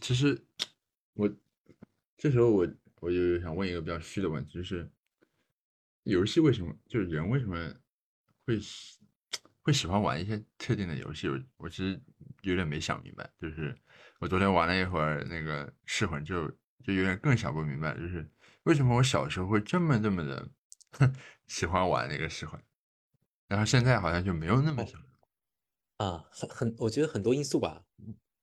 其实我这时候我我就想问一个比较虚的问题，就是游戏为什么就是人为什么会喜会喜欢玩一些特定的游戏？我我其实有点没想明白。就是我昨天玩了一会儿那个噬魂就，就有点更想不明白，就是为什么我小时候会这么这么的喜欢玩那个噬魂，然后现在好像就没有那么想。啊，很很，我觉得很多因素吧。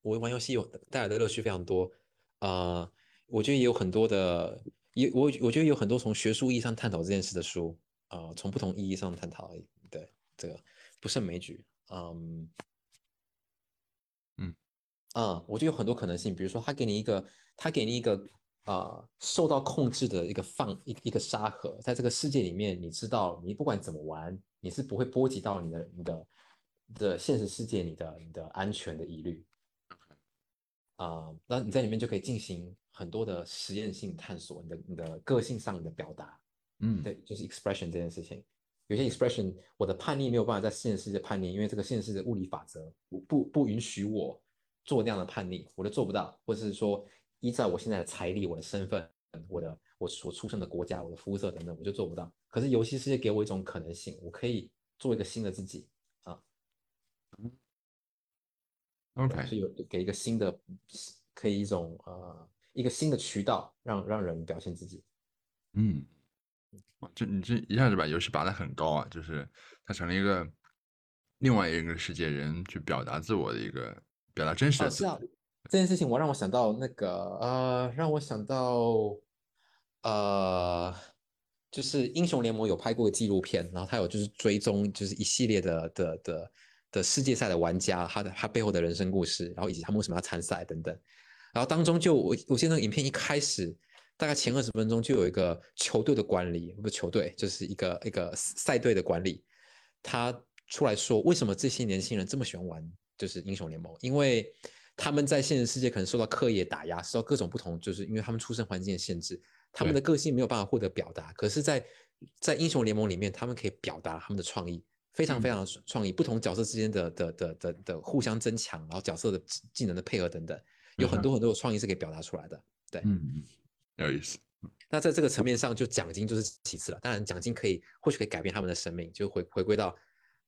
我玩游戏有带来的乐趣非常多，啊、我觉得也有很多的，也我我觉得有很多从学术意义上探讨这件事的书，啊、从不同意义上探讨，对这个不胜枚举，嗯，嗯，啊，我觉得有很多可能性，比如说他给你一个，他给你一个啊、受到控制的一个放一一个沙盒，在这个世界里面，你知道你不管怎么玩，你是不会波及到你的你的的现实世界你的你的安全的疑虑。啊、那你在里面就可以进行很多的实验性探索，你的你的个性上的表达，嗯，对，就是 expression 这件事情。有些 expression 我的叛逆没有办法在现实世界叛逆，因为这个现实世界物理法则不不不允许我做那样的叛逆，我都做不到，或者是说依照我现在的财力、我的身份、我的我所出生的国家、我的肤色等等，我就做不到。可是游戏世界给我一种可能性，我可以做一个新的自己啊，OK，是有给一个新的，可以一种呃一个新的渠道让让人表现自己。嗯，哇这你这一下子把游戏拔得很高啊，就是它成了一个另外一个世界人去表达自我的一个表达真实哦，的自己。啊，这件事情我让我想到那个呃，让我想到呃，就是英雄联盟有拍过纪录片，然后他有就是追踪就是一系列的的的的世界赛的玩家，他的他背后的人生故事，然后以及他们为什么要参赛等等。然后当中就我我记得那个影片一开始大概前二十分钟就有一个球队的管理，不球队，就是一个一个赛队的管理，他出来说为什么这些年轻人这么喜欢玩就是英雄联盟，因为他们在现实世界可能受到课业打压，受到各种不同，就是因为他们出生环境的限制，他们的个性没有办法获得表达。可是在，在英雄联盟里面，他们可以表达他们的创意，非常非常的创意，不同角色之间的的的的的互相增强，然后角色的技能的配合等等，有很多很多的创意是可以表达出来的。对，嗯嗯，有意思。那在这个层面上，就奖金就是其次了。当然，奖金可以或许可以改变他们的生命，就回回归到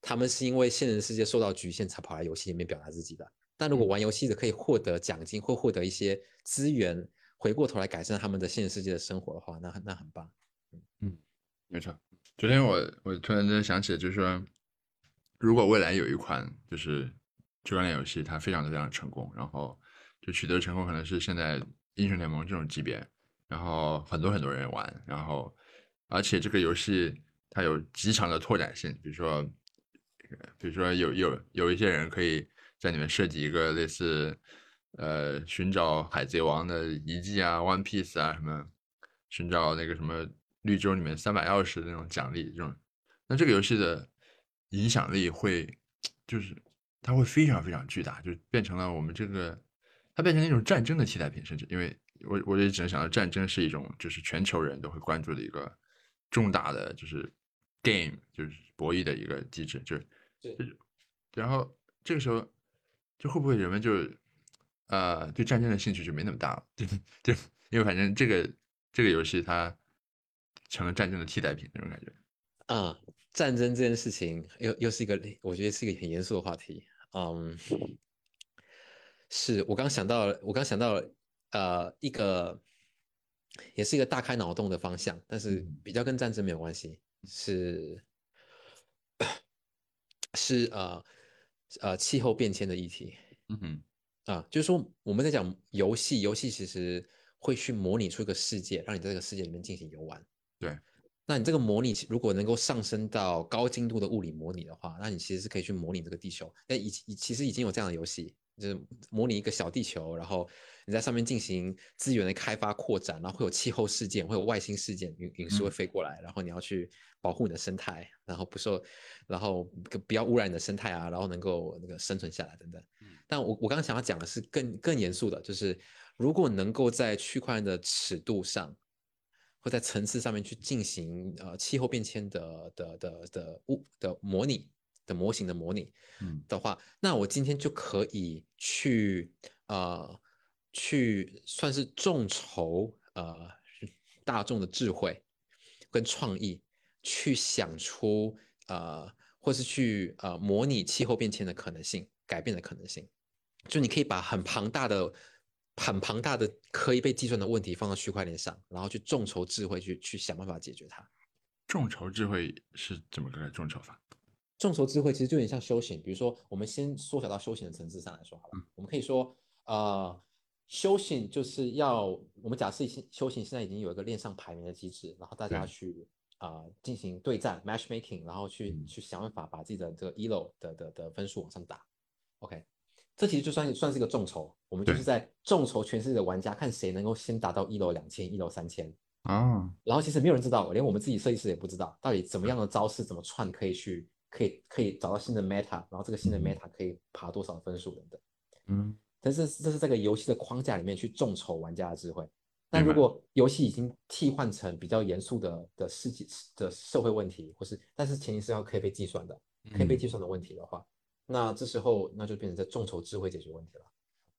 他们是因为现实世界受到局限才跑来游戏里面表达自己的。但如果玩游戏的可以获得奖金或获得一些资源，回过头来改善他们的现实世界的生活的话，那那很棒。嗯没错，昨天我我突然间想起，就是说，如果未来有一款就是区块链游戏，它非常的非常成功，然后就取得成功可能是现在英雄联盟这种级别，然后很多很多人玩，然后而且这个游戏它有极强的拓展性，比如说，比如说有有有一些人可以在里面设计一个类似呃寻找海贼王的遗迹啊、One Piece 啊什么，寻找那个什么绿洲里面三把钥匙的那种奖励这种，那这个游戏的影响力会就是它会非常非常巨大，就变成了我们这个它变成一种战争的替代品，甚至因为我我也只能想到战争是一种就是全球人都会关注的一个重大的就是 game 就是博弈的一个机制，就是对。就是然后这个时候就会不会人们就呃对战争的兴趣就没那么大了，就就因为反正这个这个游戏它成了战争的替代品那种感觉。啊，战争这件事情又又是一个，我觉得是一个很严肃的话题。嗯，是我刚想到了，我刚想到了，呃，一个也是一个大开脑洞的方向，但是比较跟战争没有关系，是 是呃呃气候变迁的议题。嗯哼，啊，就是说我们在讲游戏，游戏其实会去模拟出一个世界，让你在这个世界里面进行游玩。对，那你这个模拟如果能够上升到高精度的物理模拟的话，那你其实是可以去模拟这个地球。那已已其实已经有这样的游戏，就是模拟一个小地球，然后你在上面进行资源的开发扩展，然后会有气候事件，会有外星事件，陨陨石会嗯飞过来，然后你要去保护你的生态，然后不受，然后不不要污染你的生态啊，然后能够那个生存下来等等。但我我刚刚想要讲的是更更严肃的，就是如果能够在区块链的尺度上，或在层次上面去进行呃气候变迁的的的的物的模拟的模型的模拟嗯的话，那我今天就可以去呃去算是众筹呃大众的智慧跟创意，去想出呃或是去呃模拟气候变迁的可能性、改变的可能性。就你可以把很庞大的、很庞大的可以被计算的问题放到区块链上，然后去众筹智慧去去想办法解决它。众筹智慧是怎么个众筹法？众筹智慧其实就有点像修行，比如说我们先缩小到修行的层次上来说好了，我们可以说，呃，修行就是要我们假设现修行现在已经有一个链上排名的机制，然后大家去啊、呃进行对战 matchmaking，然后去、嗯去想办法把自己的这个 elo 的的的分数往上打。OK，这其实就算算是一个众筹，我们就是在众筹全世界的玩家，看谁能够先达到一楼两千、一楼三千。啊，然后其实没有人知道，连我们自己设计师也不知道，到底怎么样的招式怎么串可以去可以可以找到新的 meta，然后这个新的嗯 meta 可以爬多少分数等等。嗯但是这是这个游戏的框架里面去众筹玩家的智慧。那如果游戏已经替换成比较严肃的的世界的社会问题，或是但是前提是要可以被计算的，可以被嗯计算的问题的话，那这时候那就变成在众筹智慧解决问题了。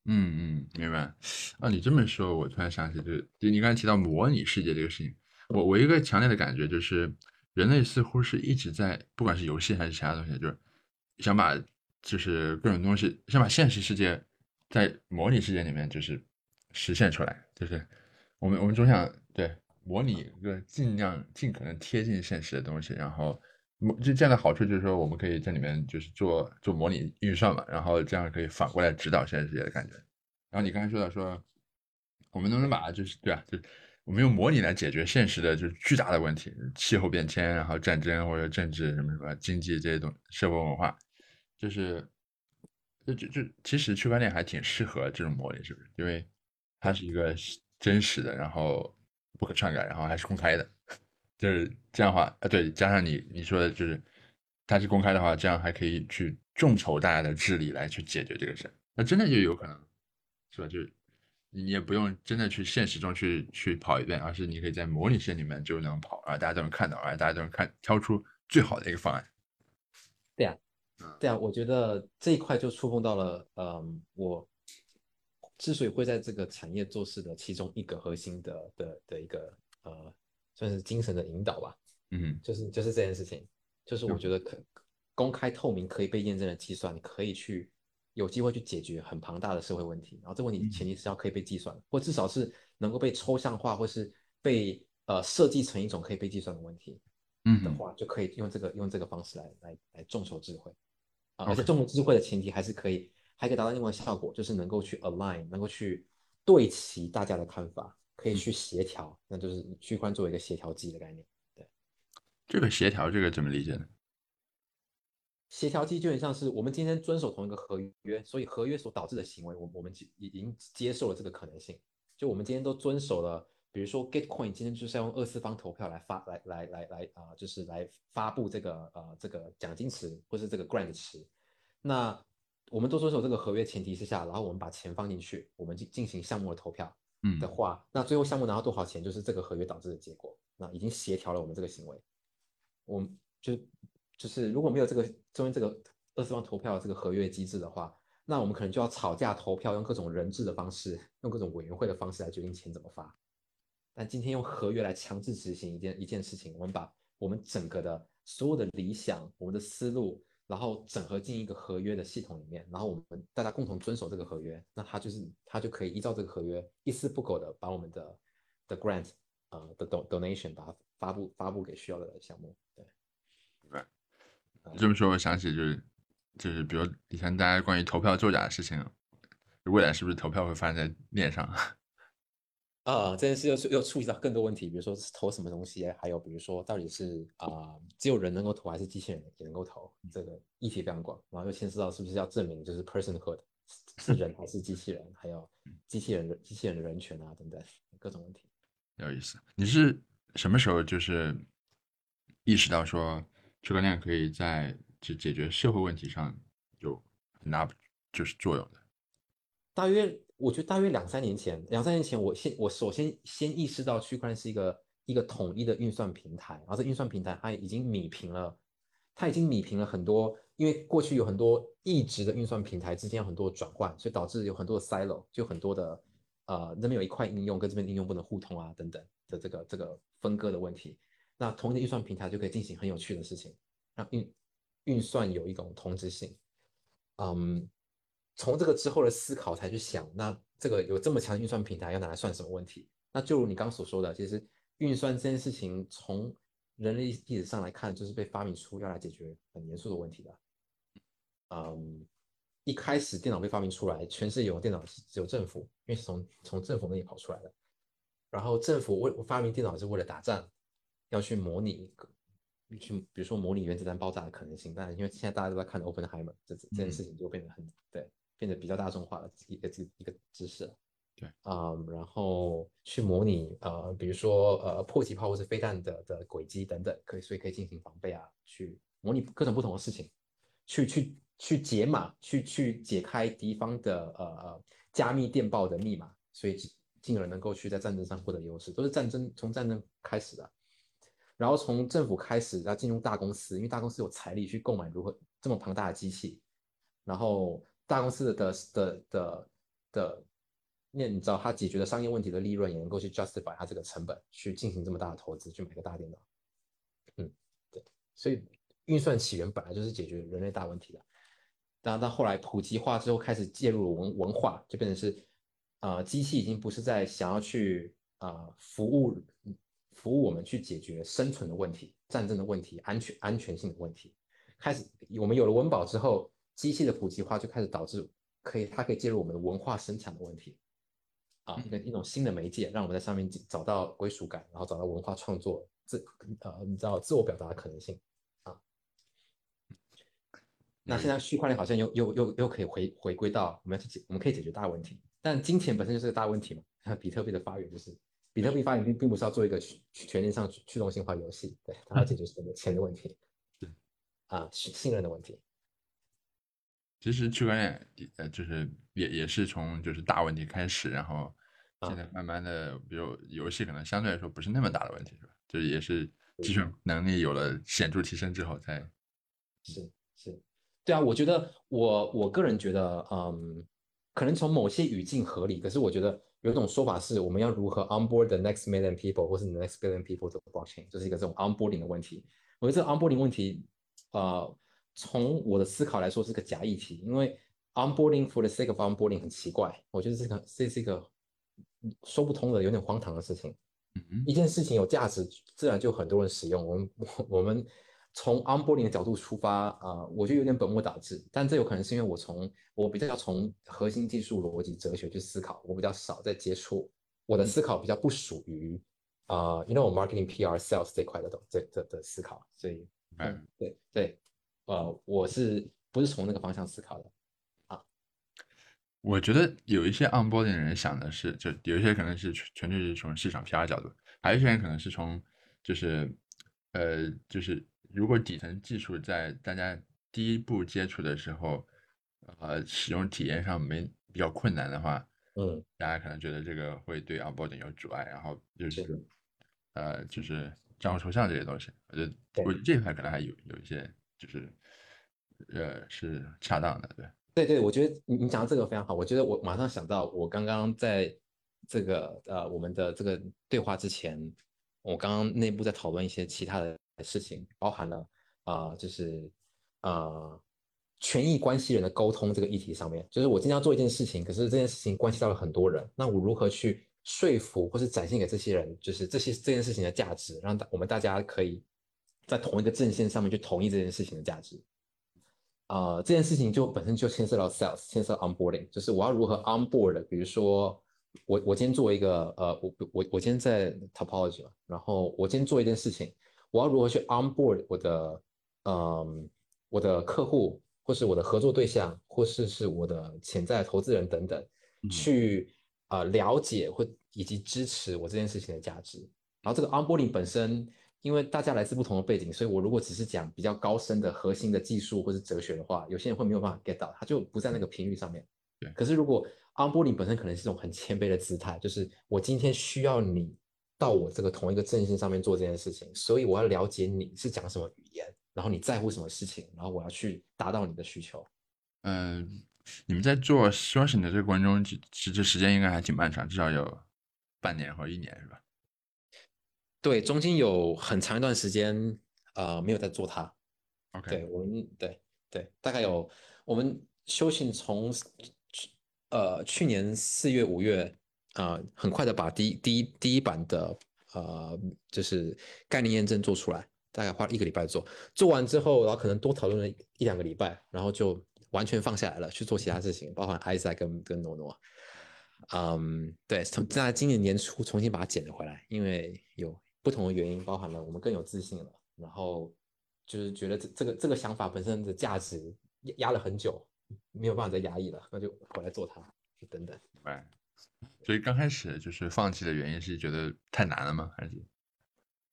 嗯嗯，明白。啊，你这么说，我突然想起，就是就你刚才提到模拟世界这个事情，我我一个强烈的感觉就是，人类似乎是一直在，不管是游戏还是其他东西，就是想把就是各种东西，想把现实世界在模拟世界里面就是实现出来，就是我们我们总想对模拟一个尽量尽可能贴近现实的东西，然后模就这样的好处就是说，我们可以在里面就是做做模拟运算嘛，然后这样可以反过来指导现实世界的感觉。然后你刚才说到说，我们能不能把就是对啊，就我们用模拟来解决现实的就是巨大的问题，气候变迁，然后战争或者政治什么什么经济这些东社会文化，就是就就就其实区块链还挺适合这种模拟，是不是？因为它是一个真实的，然后不可篡改，然后还是公开的，就是这样的话，啊对，加上你你说的就是它是公开的话，这样还可以去众筹大家的智力来去解决这个事，那真的就有可能，是吧？就是你也不用真的去现实中去去跑一遍，而是你可以在模拟线里面就能跑，啊，大家都能看到，啊，大家都能看挑出最好的一个方案。对啊嗯，对啊，我觉得这一块就触碰到了，嗯，我之所以会在这个产业做事的其中一个核心的的的一个呃，算是精神的引导吧，嗯就是就是这件事情，就是我觉得可公开透明可以被验证的计算，你可以去有机会去解决很庞大的社会问题，然后这个问题前提是要可以被计算，或至少是能够被抽象化，或是被呃设计成一种可以被计算的问题。嗯的话，就可以用这个用这个方式来来来众筹智慧啊，而且众筹智慧的前提还是可以还可以达到另外效果，就是能够去 align，能够去对齐大家的看法，可以去协调，那就是区块链作为一个协调机的概念。对，这个协调这个怎么理解呢？协调机就很像是我们今天遵守同一个合约，所以合约所导致的行为，我我们已已经接受了这个可能性。就我们今天都遵守了，比如说 Gitcoin 今天就是要用二次方投票来发来来来来啊，就是来发布这个呃这个奖金池或是这个 grant 池。那我们都遵守这个合约前提之下，然后我们把钱放进去，我们进进行项目的投票嗯的话，那最后项目拿到多少钱，就是这个合约导致的结果。那已经协调了我们这个行为，我们就。就是如果没有这个中间这个二十万投票这个合约机制的话，那我们可能就要吵架投票，用各种人质的方式，用各种委员会的方式来决定钱怎么发。但今天用合约来强制执行一件一件事情，我们把我们整个的所有的理想、我们的思路，然后整合进一个合约的系统里面，然后我们大家共同遵守这个合约，那他就是他就可以依照这个合约一丝不苟的把我们的的 grant 呃的 donation 把它发布发布给需要的项目，对。这么说，我想起就是，就是比如以前大家关于投票作假的事情，未来是不是投票会发生在链上？啊，这件事又又触及到更多问题，比如说投什么东西，还有比如说到底是啊，只有人能够投，还是机器人也能够投？这个议题非常广，然后又牵涉到是不是要证明就是 personhood 是人还是机器人，还有机器人的机器人的人权啊等等各种问题。有意思，你是什么时候就是意识到说？区块链可以在解解决社会问题上有很大就是作用的。大约我觉得大约两三年前，两三年前我先我首先先意识到区块链是一个一个统一的运算平台，然后这运算平台它已经米平了，它已经米平了很多，因为过去有很多异质的运算平台之间有很多转换，所以导致有很多的 silo，就很多的呃那边有一块应用跟这边应用不能互通啊等等的这个这个分割的问题。那同一个运算平台就可以进行很有趣的事情，让运运算有一种同质性。嗯，从这个之后的思考才去想，那这个有这么强的运算平台要拿来算什么问题？那就如你刚所说的，其实运算这件事情从人类历史上来看，就是被发明出要来解决很严肃的问题的。嗯，一开始电脑被发明出来，全世界有电脑只有政府，因为是从从政府那里跑出来的。然后政府为发明电脑是为了打仗。要去模拟一个，去比如说模拟原子弹爆炸的可能性，但因为现在大家都在看 Oppenheimer，这这件事情就变得很对，变得比较大众化了一个一一个知识。对啊，然后去模拟呃，比如说呃迫击炮或者飞弹的的轨迹等等，可以所以可以进行防备啊，去模拟各种不同的事情，去去去解码，去去解开敌方的呃呃加密电报的密码，所以进而能够去在战争上获得优势，都是战争从战争开始的。然后从政府开始要进入大公司，因为大公司有财力去购买如何这么庞大的机器，然后大公司的的的的的，那你知道它解决的商业问题的利润也能够去 justify 它这个成本去进行这么大的投资去买个大电脑，嗯，对，所以运算起源本来就是解决人类大问题的，当然到后来普及化之后开始介入文文化，就变成是啊机器已经不是在想要去啊服务。服务我们去解决生存的问题、战争的问题、安全安全性的问题。开始，我们有了温饱之后，机器的普及化就开始导致可以，它可以介入我们的文化生产的问题。啊，一个一种新的媒介，让我们在上面找到归属感，然后找到文化创作自呃，你知道自我表达的可能性啊。那现在区块链好像又又又又可以回回归到我们解，我们可以解决大问题。但金钱本身就是个大问题嘛，比特币的发源就是。比特币发行并并不是要做一个全链上驱动性化游戏，对，它要解决这个钱的问题，对，啊，信任的问题。其实区块链呃，就是也也是从就是大问题开始，然后现在慢慢的，比如游戏可能相对来说不是那么大的问题，是吧？就是也是计算能力有了显著提升之后才。是是，对啊，我觉得我我个人觉得，嗯，可能从某些语境合理，可是我觉得。有一种说法是，我们要如何 onboard the next million people，或是 the next billion people to blockchain，就是一个这种 onboarding 的问题。我觉得这个 onboarding 问题，呃，从我的思考来说是个假议题，因为 onboarding for the sake of onboarding 很奇怪，我觉得这个这是一个说不通的、有点荒唐的事情。一件事情有价值，自然就很多人使用。我们我们从 onboarding 的角度出发，啊，我就有点本末倒置。但这有可能是因为我从我比较从核心技术逻辑哲学去思考，我比较少在接触，我的思考比较不属于啊，you know marketing PR sales 这块的东这这的思考。所以，嗯，对对，呃，我是不是从那个方向思考的？啊，我觉得有一些 onboarding 的人想的是，就有一些可能是纯粹是从市场 PR 角度，还有一些人可能是从就是呃就是。如果底层技术在大家第一步接触的时候，呃，使用体验上没比较困难的话，嗯，大家可能觉得这个会对 onboarding 有阻碍，然后就是，呃，就是账户抽象这些东西，我觉得我这块可能还有有一些就是，呃，是恰当的，对，对对，我觉得你你讲的这个非常好，我觉得我马上想到，我刚刚在这个呃我们的这个对话之前，我刚刚内部在讨论一些其他的。事情包含了啊，就是呃，权益关系人的沟通这个议题上面，就是我今天要做一件事情，可是这件事情关系到了很多人，那我如何去说服或是展现给这些人，就是这些这件事情的价值，让大我们大家可以在同一个阵线上面去同意这件事情的价值。啊，这件事情就本身就牵涉到 sales，牵涉 onboarding，就是我要如何 onboard，比如说我我今天做一个呃，我我我今天在 topology 嘛，然后我今天做一件事情。我要如何去 onboard 我的，嗯，我的客户，或是我的合作对象，或是是我的潜在投资人等等，去呃了解或以及支持我这件事情的价值。然后这个 onboarding 本身，因为大家来自不同的背景，所以我如果只是讲比较高深的核心的技术或是哲学的话，有些人会没有办法 get 到，他就不在那个频率上面。对。可是如果 onboarding 本身可能是一种很谦卑的姿态，就是我今天需要你。到我这个同一个阵线上面做这件事情，所以我要了解你是讲什么语言，然后你在乎什么事情，然后我要去达到你的需求。嗯，你们在做 sourcing 的这个过程中，其实这时间应该还挺漫长，至少有半年或一年，是吧？对，中间有很长一段时间，呃，没有在做它。OK，对我们，对对，大概有我们修行从呃去年四月五月。啊，很快的把第一第一第一版的呃，就是概念验证做出来，大概花了一个礼拜做。做完之后，然后可能多讨论了一两个礼拜，然后就完全放下来了，去做其他事情，包含艾赛跟跟诺诺。嗯，对，从在今年年初重新把它捡了回来，因为有不同的原因，包含了我们更有自信了，然后就是觉得这这个这个想法本身的价值压压了很久，没有办法再压抑了，那就回来做它，等等。所以刚开始就是放弃的原因是觉得太难了吗？还是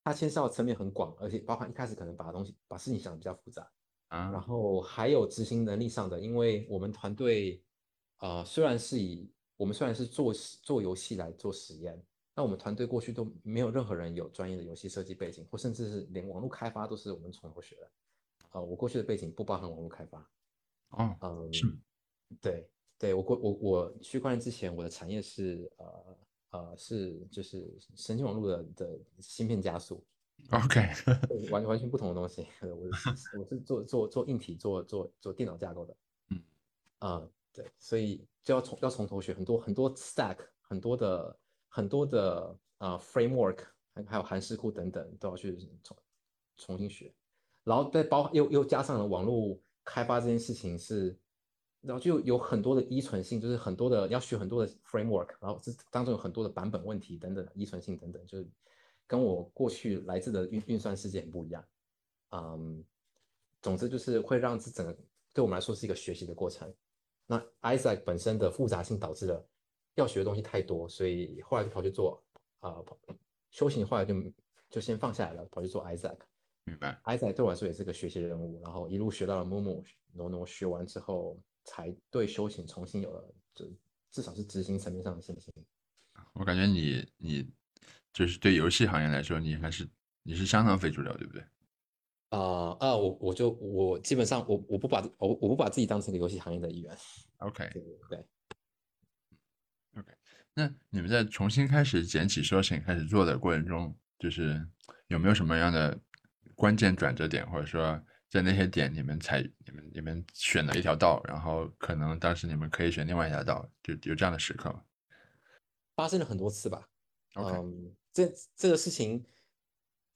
它牵涉到层面很广，而且包含一开始可能把东西把事情想的比较复杂啊，然后还有执行能力上的，因为我们团队啊虽然是以我们虽然是做做游戏来做实验，那我们团队过去都没有任何人有专业的游戏设计背景，或甚至是连网络开发都是我们从头学的。啊，我过去的背景不包含网络开发。哦，嗯，对。对我过我我区块链之前，我的产业是呃呃是就是神经网络的的芯片加速，OK，完完全不同的东西。我我是做做做硬体做做做电脑架构的，嗯啊对，所以就要从要从头学很多很多 stack 很多的很多的啊 framework 还还有函式库等等都要去重重新学，然后再包又又加上了网络开发这件事情是。然后就有很多的依存性，就是很多的要学很多的 framework，然后这当中有很多的版本问题等等，依存性等等，就是跟我过去来自的运运算世界很不一样。嗯，总之就是会让这整个对我们来说是一个学习的过程。那 Isaac 本身的复杂性导致了要学的东西太多，所以后来就跑去做啊修行，后来就就先放下来了，跑去做 Isaac。明白。Isaac 对我来说也是个学习任务，然后一路学到了 Momo 挪挪学完之后。才对修行重新有了，就至少是执行层面上的信心。我感觉你你就是对游戏行业来说，你还是你是相当非主流，对不对？啊啊，我我就我基本上我我不把我我不把自己当成个游戏行业的一员。OK，对对。OK，那你们在重新开始捡起修行开始做的过程中，就是有没有什么样的关键转折点，或者说？在那些点，你们才你们你们选了一条道，然后可能当时你们可以选另外一条道，就有这样的时刻吗？发生了很多次吧。嗯，这这个事情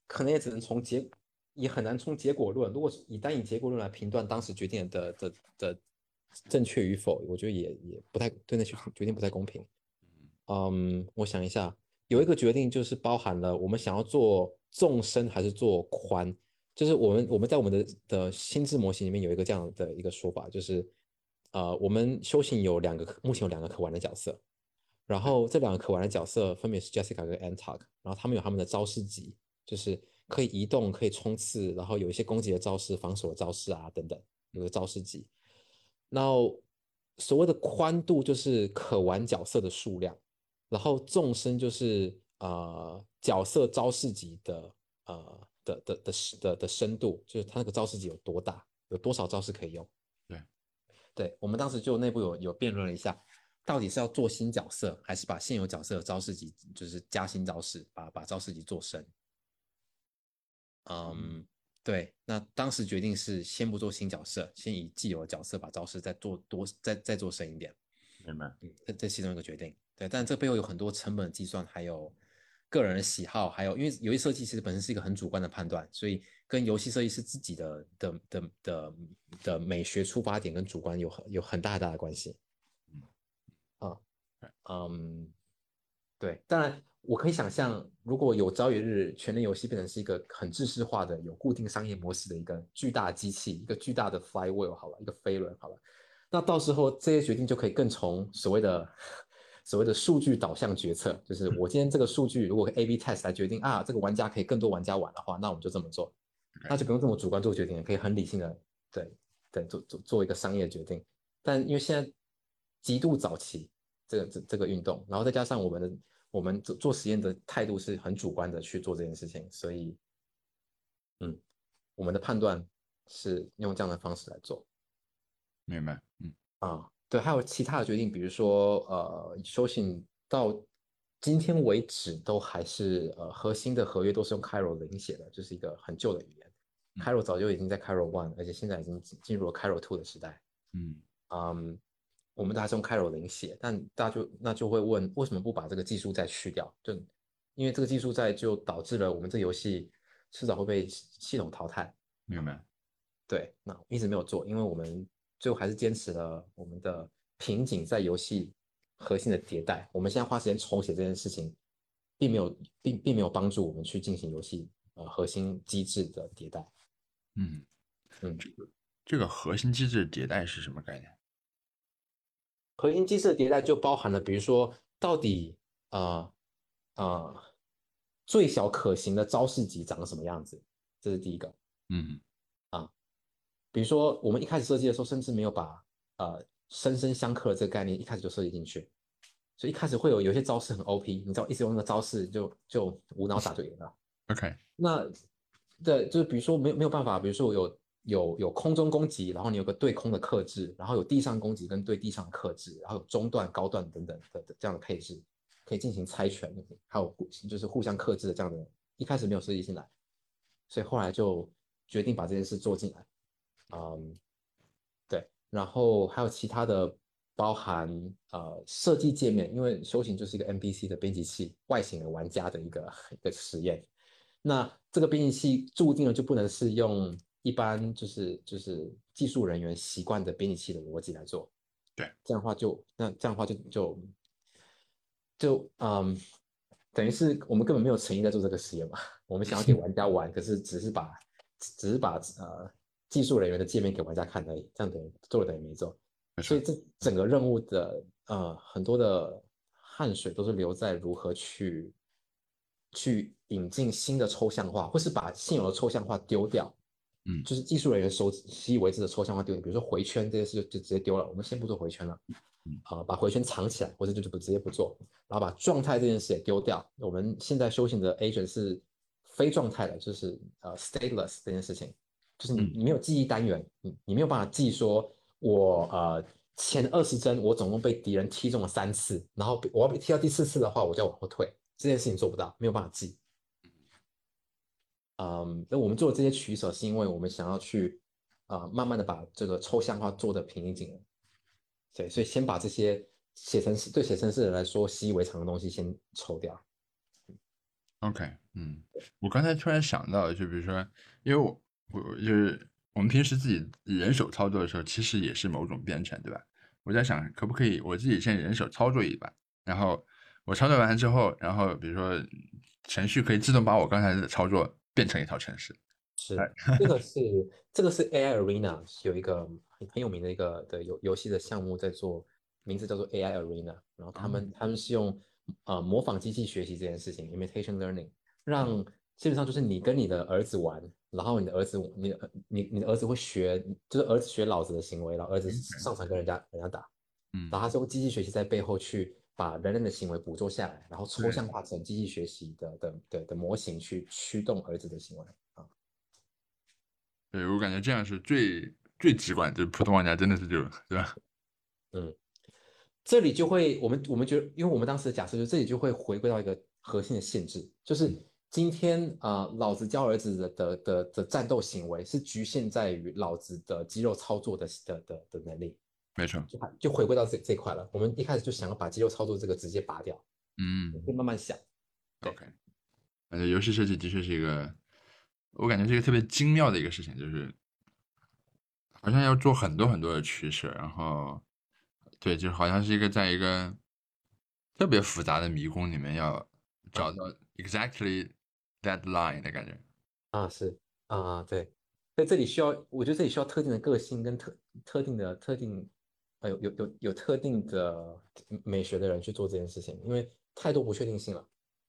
可能也只能从结也很难从结果论，如果是以单以结果论来评断当时决定的的的正确与否，我觉得也也不太对那些决定不太公平。嗯，我想一下，有一个决定就是包含了我们想要做纵深还是做宽，就是我们我们在我们的的心智模型里面有一个这样的一个说法，就是呃，我们修行有两个目前有两个可玩的角色，然后这两个可玩的角色分别是 Jessica 跟 Antog，然后他们有他们的招式集，就是可以移动、可以冲刺，然后有一些攻击的招式、防守的招式啊等等，有个招式集。然后所谓的宽度就是可玩角色的数量。然后纵深就是呃角色招式集的呃的的的的的深度，就是它那个招式集有多大，有多少招式可以用。对，对我们当时就内部有有辩论了一下，到底是要做新角色，还是把现有角色的招式集就是加新招式，把把招式集做深。嗯，对，那当时决定是先不做新角色，先以既有的角色把招式再做多再再做深一点。明白。嗯，这这其中一个决定。对，但这背后有很多成本计算，还有个人的喜好，还有因为游戏设计其实本身是一个很主观的判断，所以跟游戏设计师自己的的的的的美学出发点跟主观有很有很大很大的关系。啊，嗯，对，当然我可以想象，如果有朝一日全能游戏变成是一个很制式化的、有固定商业模式的一个巨大机器，一个巨大的 flywheel 好了，一个飞轮好了，那到时候这些决定就可以更从所谓的。所谓的数据导向决策，就是我今天这个数据如果 A/B test 来决定啊，这个玩家可以更多玩家玩的话，那我们就这么做，那就不用这么主观做决定，可以很理性的对对做做做一个商业决定。但因为现在极度早期这个这这个运动，然后再加上我们的我们做做实验的态度是很主观的去做这件事情，所以嗯，我们的判断是用这样的方式来做。明白，嗯啊。对，还有其他的决定，比如说，呃，修行到今天为止都还是呃核心的合约都是用 Cairo 零写的，就是一个很旧的语言。Cairo 早就已经在 Cairo One，而且现在已经进入了 Cairo Two 的时代。嗯嗯，我们大家是用 Cairo 零写，但大家就那就会问，为什么不把这个技术再去掉？就因为这个技术在就导致了我们这游戏迟早会被系统淘汰。明白。对，那一直没有做，因为我们。最后还是坚持了我们的瓶颈，在游戏核心的迭代。我们现在花时间重写这件事情，并没有并并没有帮助我们去进行游戏呃核心机制的迭代。嗯嗯，这个这个核心机制迭代是什么概念？核心机制的迭代就包含了，比如说到底呃呃最小可行的招式集长什么样子，这是第一个。嗯。比如说，我们一开始设计的时候，甚至没有把呃生生相克的这个概念一开始就设计进去，所以一开始会有有些招式很 OP，你知道，一直用那个招式就就无脑打就赢了。OK，那对，就是比如说没有没有办法，比如说我有有有空中攻击，然后你有个对空的克制，然后有地上攻击跟对地上的克制，然后有中段、高段等等的这样的配置，可以进行猜拳，还有就是互相克制的这样的，一开始没有设计进来，所以后来就决定把这件事做进来。嗯，对，然后还有其他的，包含呃设计界面，因为修行就是一个 NPC 的编辑器外形的玩家的一个 一个实验，那这个编辑器注定了就不能是用一般就是就是技术人员习惯的编辑器的逻辑来做，对，这样的话就那这样的话就就就嗯，等于是我们根本没有诚意在做这个实验嘛，我们想要给玩家玩，可是只是把只是把呃。技术人员的界面给玩家看而已，这样等于做了等于没做，所以这整个任务的呃很多的汗水都是留在如何去去引进新的抽象化，或是把现有的抽象化丢掉，嗯，就是技术人员熟习以为之的抽象化丢掉，比如说回圈这件事就就直接丢了，我们先不做回圈了，啊，把回圈藏起来，或者就就不直接不做，然后把状态这件事也丢掉，我们现在修行的 agent 是非状态的，就是呃 stateless 这件事情。就是你，你没有记忆单元，你你没有办法记说，我呃前二十帧我总共被敌人踢中了三次，然后我要被踢到第四次的话，我就往后退，这件事情做不到，没有办法记。嗯，那我们做的这些取舍，是因为我们想要去啊慢慢的把这个抽象化做的平易近人，对，所以先把这些写成式对写成式人来说习以为常的东西先抽掉。OK。嗯，我刚才突然想到，就比如说，因为我我就是我们平时自己人手操作的时候，其实也是某种编程，对吧？我在想，可不可以我自己先人手操作一把，然后我操作完之后，然后比如说程序可以自动把我刚才的操作变成一套程式。是，这个是这个是 AI Arena 有一个很很有名的一个的游游戏的项目在做，名字叫做 AI Arena，然后他们他们是用呃模仿机器学习这件事情，imitation learning，让基本上就是你跟你的儿子玩，然后你的儿子你你你的儿子会学，就是儿子学老子的行为，然后儿子上场跟人家人家打，嗯，然后他是用机器学习在背后去把人类的行为捕捉下来，然后抽象化成机器学习的的的的模型去驱动儿子的行为啊。对我感觉这样是最最直观，就是普通玩家真的是就对吧？嗯，这里就会我们我们觉得，因为我们当时的假设就这里就会回归到一个核心的限制，就是今天啊，老子教儿子的的的的战斗行为是局限在于老子的肌肉操作的的的的能力，没错，就就回归到这这块了。我们一开始就想要把肌肉操作这个直接拔掉，嗯，可以慢慢想。OK，感觉游戏设计的确是一个。我感觉是一个特别精妙的一个事情，就是好像要做很多很多的取舍，然后对，就好像是一个在一个特别复杂的迷宫里面要找到 exactly that line 的感觉啊，是啊，对，在这里需要，我觉得这里需要特定的个性跟特特定的特定，呃，有有有有特定的美学的人去做这件事情，因为太多不确定性了。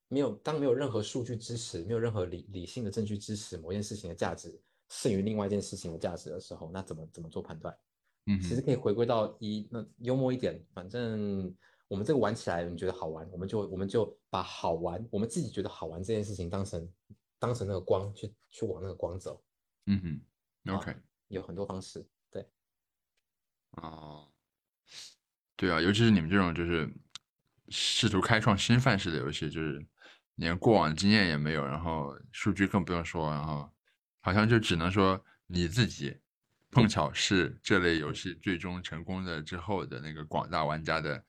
没有，当没有任何数据支持，没有任何理理性的证据支持某件事情的价值胜于另外一件事情的价值的时候，那怎么怎么做判断？嗯，其实可以回归到一，那幽默一点，反正我们这个玩起来你觉得好玩，我们就我们就把好玩，我们自己觉得好玩这件事情当成当成那个光去去往那个光走。嗯哼，OK，有很多方式，对。哦，对啊，尤其是你们这种就是试图开创新范式的游戏，就是。连过往经验也没有，然后数据更不用说，然后好像就只能说你自己碰巧是这类游戏最终成功的之后的那个广大玩家的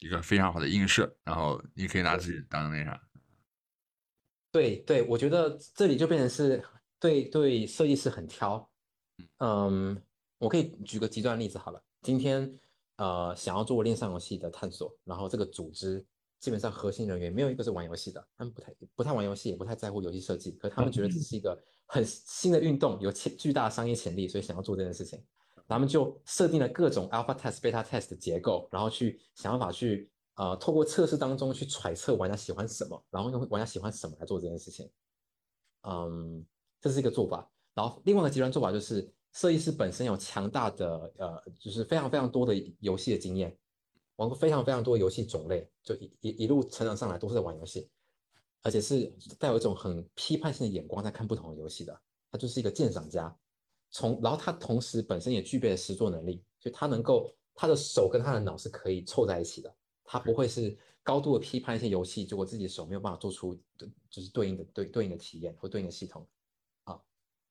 一个非常好的映射，然后你可以拿自己当那啥。对对，我觉得这里就变成是对对设计师很挑。嗯，我可以举个极端例子好了，今天呃想要做链上游戏的探索，然后这个组织。基本上核心人员没有一个是玩游戏的，他们不太不太玩游戏，也不太在乎游戏设计。可他们觉得这是一个很新的运动，有潜巨大的商业潜力，所以想要做这件事情。咱们就设定了各种 alpha test、beta test 的结构，然后去想办法去呃透过测试当中去揣测玩家喜欢什么，然后用玩家喜欢什么来做这件事情。嗯，这是一个做法。然后另外一个极端做法就是设计师本身有强大的呃，就是非常非常多的游戏的经验。玩过非常非常多游戏种类，就一一一路成长上来都是在玩游戏，而且是带有一种很批判性的眼光在看不同的游戏的。他就是一个鉴赏家，从然后他同时本身也具备了实作能力，所以他能够他的手跟他的脑是可以凑在一起的。他不会是高度的批判一些游戏，结果自己的手没有办法做出就是对应的对对应的体验或对应的系统。啊，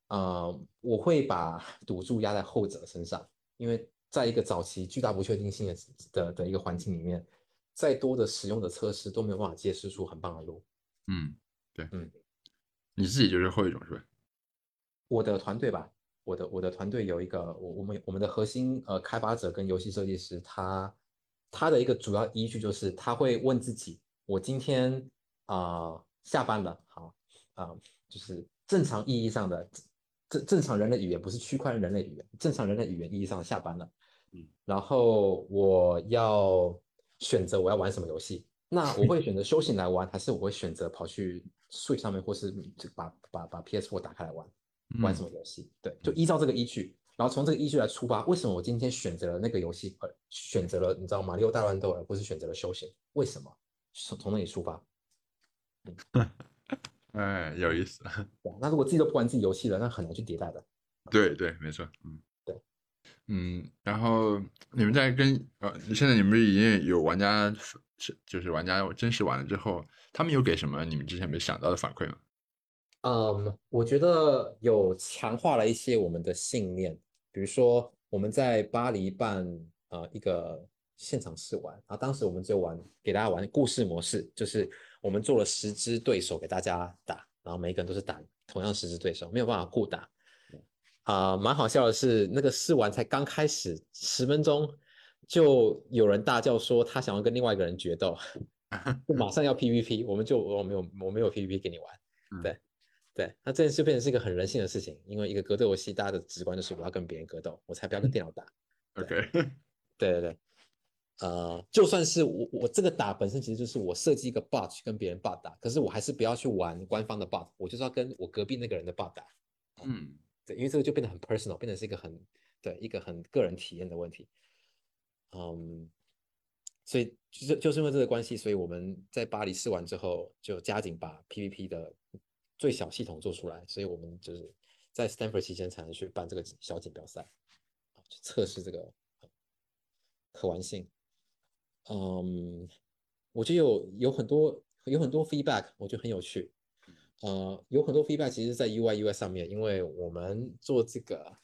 呃，我会把赌注压在后者身上，因为。在一个早期巨大不确定性的的的一个环境里面，再多的使用的测试都没有办法揭示出很棒的路。嗯，对，嗯，你自己就是后一种是吧？我的团队吧，我的我的团队有一个我我们我们的核心呃开发者跟游戏设计师，他他的一个主要依据就是他会问自己：我今天啊下班了，好啊，就是正常意义上的正正常人类语言，不是区块链人类语言，正常人类语言意义上下班了。嗯，然后我要选择我要玩什么游戏，那我会选择 休闲来玩，还是我会选择跑去 Switch 上面，或是把把把 PS4 打开来玩，玩什么游戏？对，就依照这个依据，然后从这个依据来出发，为什么我今天选择了那个游戏，呃，选择了你知道马里奥大乱斗，而不是选择了休闲？为什么？从从那里出发。哎，有意思。那如果自己都不玩自己游戏了，那很难去迭代的。对对，没错，嗯。对嗯，然后你们在跟呃，现在你们已经有玩家是就是玩家真实玩了之后，他们有给什么你们之前没想到的反馈吗？嗯，我觉得有强化了一些我们的信念，比如说我们在巴黎办呃一个现场试玩，然后当时我们就玩给大家玩故事模式，就是我们做了十支对手给大家打，然后每一个人都是打同样十支对手，没有办法互打。啊、蛮好笑的是，那个试玩才刚开始十分钟，就有人大叫说他想要跟另外一个人决斗，就马上要 PVP，我们就我没有我没有 PVP 给你玩，嗯对对，那这件事变成是一个很人性的事情，因为一个格斗游戏，大家的直观就是我要跟别人格斗，我才不要跟电脑打。OK，对对对，呃，就算是我我这个打本身其实就是我设计一个 bot 去跟别人 bot 打，可是我还是不要去玩官方的 bot，我就是要跟我隔壁那个人的 bot 打。嗯对，因为这个就变得很 personal，变得是一个很对一个很个人体验的问题。嗯，所以就是就是因为这个关系，所以我们在巴黎试完之后，就加紧把 PVP 的最小系统做出来，所以我们就是在 Stanford 期间才能去办这个小锦标赛，啊去测试这个呃可玩性。嗯，我觉得有有很多有很多 feedback，我觉得很有趣。呃，有很多 feedback 其实在 UI UI 上面，因为我们做这个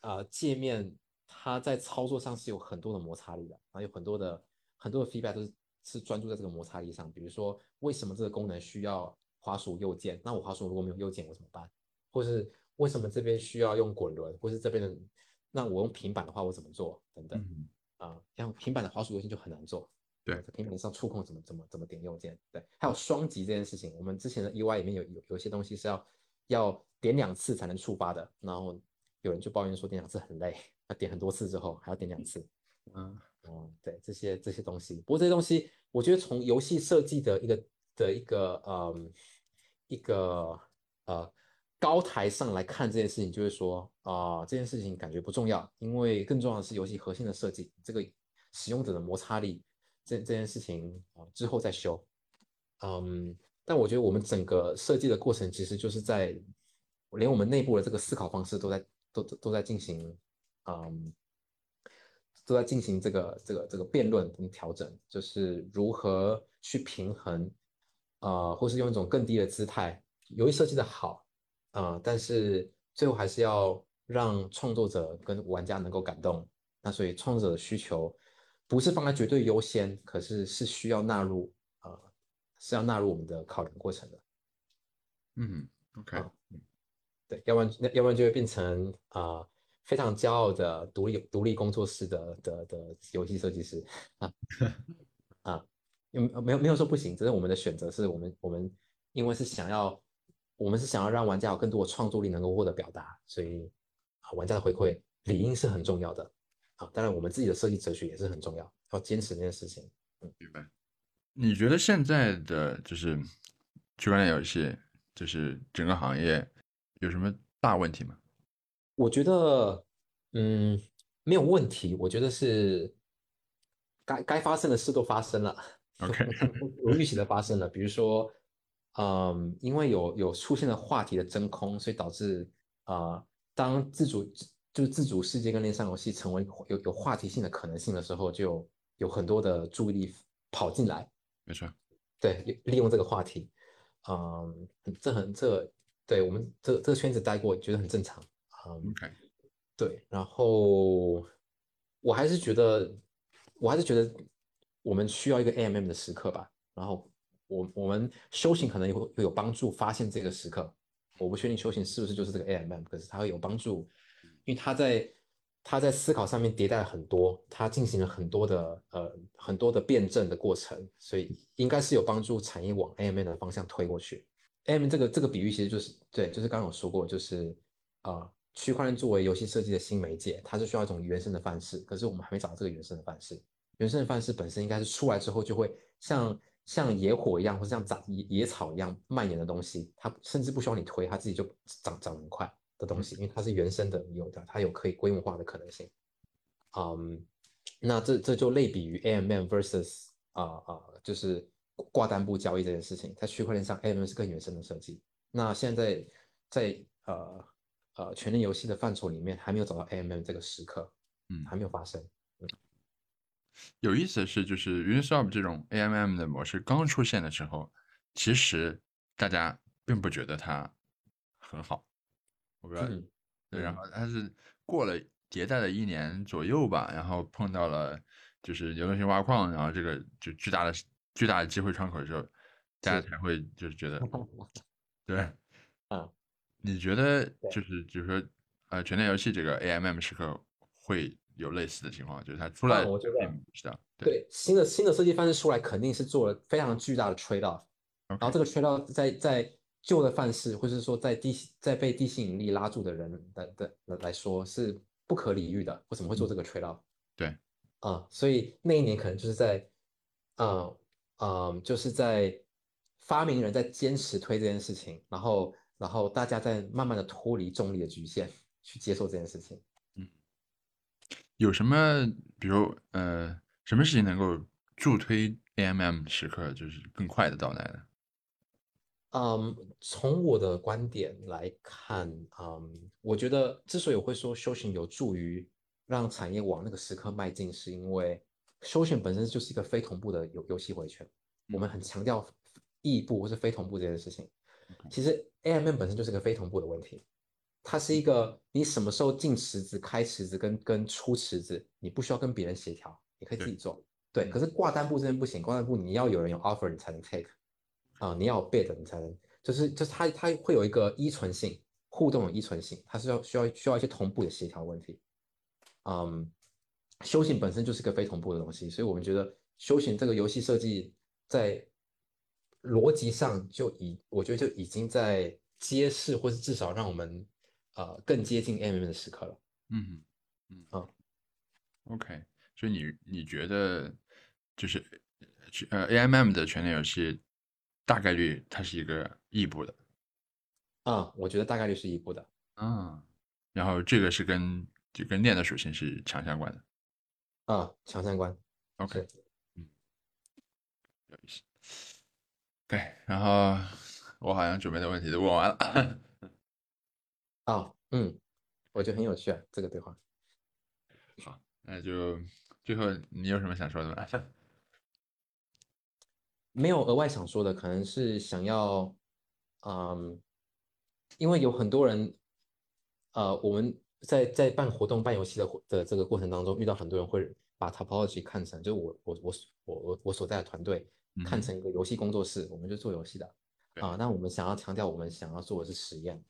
呃界面，它在操作上是有很多的摩擦力的，然后有很多的很多的 feedback 都是是专注在这个摩擦力上。比如说，为什么这个功能需要滑鼠右键？那我滑鼠如果没有右键，我怎么办？或是为什么这边需要用滚轮？或是这边的，那我用平板的话我怎么做？等等嗯啊，像平板的滑鼠右键就很难做。对在平板上触控怎么怎么怎么点右键，对，还有双击这件事情，我们之前的 UI 里面有有有些东西是要要点两次才能触发的，然后有人就抱怨说点两次很累，要点很多次之后还要点两次，嗯哦，对，这些这些东西，不过这些东西，我觉得从游戏设计的一个的一个嗯一个呃高台上来看这件事情，就会说啊、这件事情感觉不重要，因为更重要的是游戏核心的设计，这个使用者的摩擦力这这件事情啊、之后再修，嗯，但我觉得我们整个设计的过程其实就是在连我们内部的这个思考方式都在都都都在进行嗯。都在进行这个这个这个辩论跟调整，就是如何去平衡，呃，或是用一种更低的姿态，游戏设计的好，呃，但是最后还是要让创作者跟玩家能够感动。那所以创作者的需求不是放在绝对优先，可是是需要纳入，呃，是要纳入我们的考量过程的。嗯，OK，好对，要不然要不然就会变成啊、呃非常骄傲的独立独立工作室的的的游戏设计师啊 啊，有没有没有说不行，只是我们的选择是我们我们因为是想要我们是想要让玩家有更多的创作力能够获得表达，所以啊玩家的回馈理应是很重要的啊，当然我们自己的设计哲学也是很重要，要坚持这件事情。明白。你觉得现在的就是区块链游戏，就是整个行业有什么大问题吗？我觉得，嗯，没有问题。我觉得是该该发生的事都发生了 OK 有预期的发生了。比如说，嗯，因为有有出现了话题的真空，所以导致啊、呃当自主就是自主世界跟链上游戏成为有有话题性的可能性的时候，就有有很多的注意力跑进来。没错，对，利利用这个话题，嗯，这很这对我们这这个圈子待过，觉得很正常，嗯，OK，对，然后我还是觉得，我还是觉得我们需要一个 AMM 的时刻吧。然后我我们修行可能也会会有帮助，发现这个时刻。我不确定修行是不是就是这个 AMM，可是它会有帮助，因为它在它在思考上面迭代了很多，它进行了很多的呃很多的辩证的过程，所以应该是有帮助产业往 AMM 的方向推过去。AM 这个这个比喻其实就是对，就是刚刚有说过，就是呃区块链作为游戏设计的新媒介，它是需要一种原生的范式，可是我们还没找到这个原生的范式。原生的范式本身应该是出来之后就会像像野火一样，或者像长野野草一样蔓延的东西，它甚至不需要你推，它自己就长长得很快的东西，因为它是原生的，有的它有可以规模化的可能性。嗯，那这这就类比于 AMM versus 啊、啊、就是挂单不交易这件事情，在区块链上 AMM 是更原生的设计。那现在在呃呃全链游戏的范畴里面，还没有找到 AMM 这个时刻，嗯还没有发生。有意思的是，就是 Uniswap 这种 AMM 的模式刚出现的时候，其实大家并不觉得它很好。我不知道，嗯对，然嗯后它是过了迭代了一年左右吧，然后碰到了就是流动性挖矿，然后这个就巨大的巨大的机会窗口之后，大家才会就是觉得，对，嗯，你觉得就是就是说，呃，全链游戏这个 AMM 时刻会有类似的情况，就是它出来，我觉得知道，对，新的新的设计范式出来，肯定是做了非常巨大的 trade off，然后这个 trade off 在在旧的范式，或者是说在地在被地心引力拉住的人的的来说是不可理喻的，为什么会做这个 trade off？对，啊，所以那一年可能就是在，嗯嗯，就是在发明人在坚持推这件事情，然后然后大家在慢慢的脱离重力的局限，去接受这件事情。嗯，有什么，比如呃，什么事情能够助推 AMM 时刻就是更快的到来呢？嗯，从我的观点来看，嗯，我觉得之所以我会说修行有助于。让产业往那个时刻迈进，是因为修行本身就是一个非同步的游游戏回圈。我们很强调异步或是非同步这件事情。其实 AMM 本身就是个非同步的问题，它是一个你什么时候进池子、开池子跟跟出池子，你不需要跟别人协调，你可以自己做。对，可是挂单部这边不行，挂单部你要有人有 offer 你才能 take 啊，你要有 bid 你才能，就是就是它它会有一个依存性，互动的依存性，它是要需要需要一些同步的协调问题。嗯，修行本身就是个非同步的东西，所以我们觉得修行这个游戏设计在逻辑上就已，我觉得就已经在揭示，或是至少让我们呃更接近 M M 的时刻了。嗯嗯啊，OK，所以你你觉得就是呃 A M M 的全链游戏大概率它是一个异步的？啊，我觉得大概率是异步的。嗯，然后这个是跟。就跟链的属性是强相关的啊，强相关。OK，嗯，有意思。对，然后我好像准备的问题都问完了。啊，嗯，我觉得很有趣啊，这个对话。好，那就最后你有什么想说的吗？没有额外想说的，可能是想要，嗯，因为有很多人，呃，我们。在在办活动、办游戏的的这个过程当中，遇到很多人会把 Topology 看成，就是我我我我我我所在的团队看成一个游戏工作室，我们就做游戏的啊。那我们想要强调，我们想要做的是实验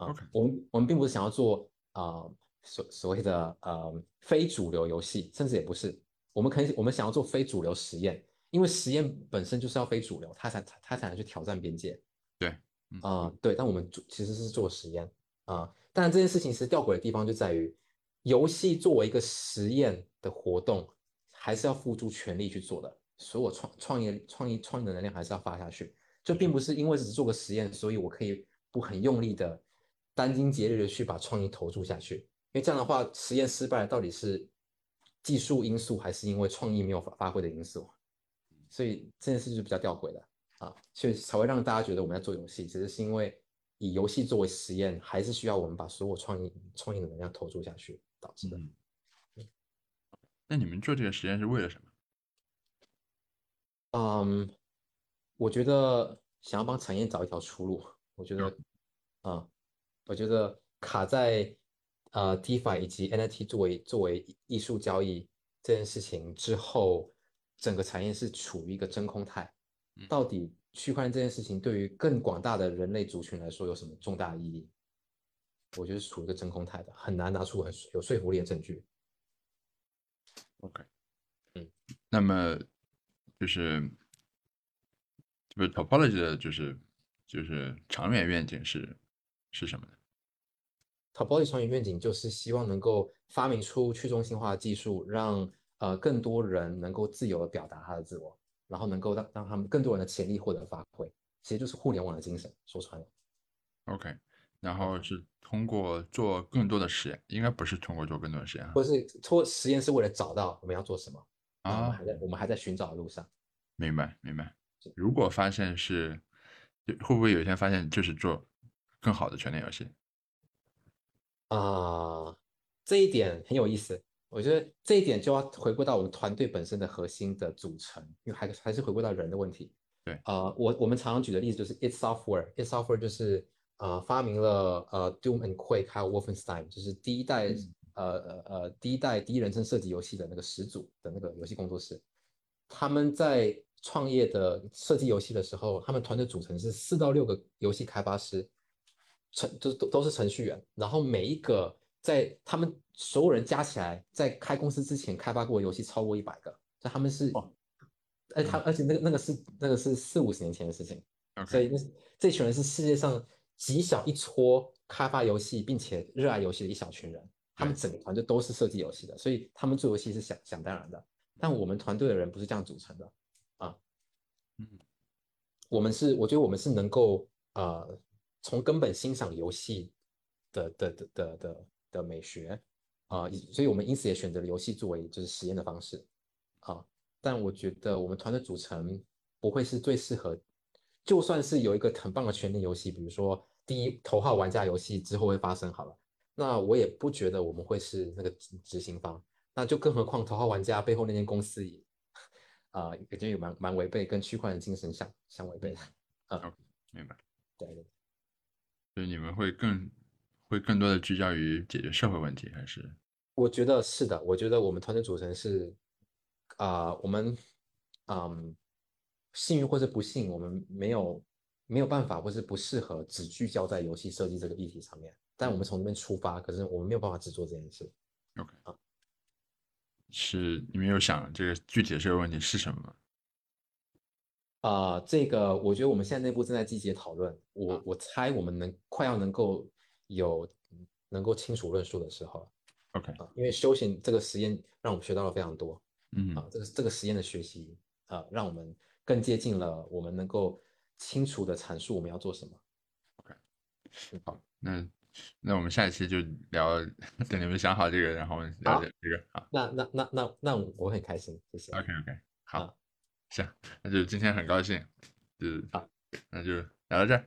啊。我们我们并不是想要做啊所所谓的呃非主流游戏，甚至也不是。我们可以我们想要做非主流实验，因为实验本身就是要非主流，它才它才能去挑战边界。对，啊对。但我们做其实是做实验啊。但这件事情其实吊诡的地方就在于，游戏作为一个实验的活动，还是要付出全力去做的，所有创创业、创意、创意的能量还是要发下去。就并不是因为只是做个实验，所以我可以不很用力的、殚精竭虑的去把创意投注下去。因为这样的话，实验失败到底是技术因素，还是因为创意没有发发挥的因素？所以这件事就比较吊诡的啊，所以才会让大家觉得我们在做游戏，其实是因为。以游戏作为实验，还是需要我们把所有创意、创意的能量投注下去导致的。那你们做这个实验是为了什么？嗯，我觉得想要帮产业找一条出路。我觉得，啊，我觉得卡在呃 DeFi 以及 NFT 作为作为艺术交易这件事情之后，整个产业是处于一个真空态，到底？区块链这件事情对于更广大的人类族群来说有什么重大意义？我觉得是处于一个真空态的，很难拿出很有说服力的证据。OK，嗯，那么就是就是 topology 的就是就是长远愿景是是什么呢？topology 长远愿景就是希望能够发明出去中心化的技术，让呃更多人能够自由的表达他的自我。然后能够让让他们更多人的潜力获得发挥，其实就是互联网的精神。说穿了，OK，然后是通过做更多的实验，应该不是通过做更多的实验，或是做实验是为了找到我们要做什么啊？我们还在我们还在寻找的路上。明白明白。如果发现是，会不会有一天发现就是做更好的全链游戏？啊，这一点很有意思。我觉得这一点就要回归到我们团队本身的核心的组成，因为还还是回归到人的问题。对，呃，我我们常常举的例子就是 It Software，It Software 就是呃发明了呃 Doom and Quake 还有 Wolfenstein，就是第一代呃呃呃第一代第一人称射击游戏的那个始祖的那个游戏工作室。他们在创业的设计游戏的时候，他们团队组成是四到六个游戏开发师，程就是都都是程序员，然后每一个在他们所有人加起来，在开公司之前开发过的游戏超过一百个，所以他们是，哎，他而且那个那个是那个是四五十年前的事情，所以那这群人是世界上极小一撮开发游戏并且热爱游戏的一小群人，他们整个团队都是设计游戏的，所以他们做游戏是想想当然的。但我们团队的人不是这样组成的啊，嗯，我们是，我觉得我们是能够呃从根本欣赏游戏的的的的的的美学啊，所以我们因此也选择了游戏作为就是实验的方式啊。但我觉得我们团队组成不会是最适合，就算是有一个很棒的权力游戏，比如说第一头号玩家游戏之后会发生好了，那我也不觉得我们会是那个执行方。那就更何况头号玩家背后那间公司也，啊，感觉有蛮蛮违背跟区块链精神相相违背的，啊，明白，对对，所以你们会更会更多的聚焦于解决社会问题，还是？我觉得是的，我觉得我们团队组成是，啊，我们，嗯，幸运或者不幸，我们没有没有办法或是不适合只聚焦在游戏设计这个议题上面，但我们从那边出发，可是我们没有办法只做这件事，OK 啊。是你们有想这个具体的这个问题是什么吗？啊，这个我觉得我们现在内部正在积极讨论。我我猜我们能快要能够有能够清楚论述的时候。OK，因为修行这个实验让我们学到了非常多。嗯啊，这个这个实验的学习啊，让我们更接近了我们能够清楚的阐述我们要做什么。OK，好，那。那我们下一期就聊，等你们想好这个，然后了解这个。好，那那那那那我很开心，谢谢。OK OK，好，行，那就今天很高兴，就好，那就聊到这儿。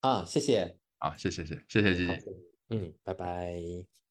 啊，谢谢。好，谢谢谢谢谢谢吉吉。嗯，拜拜。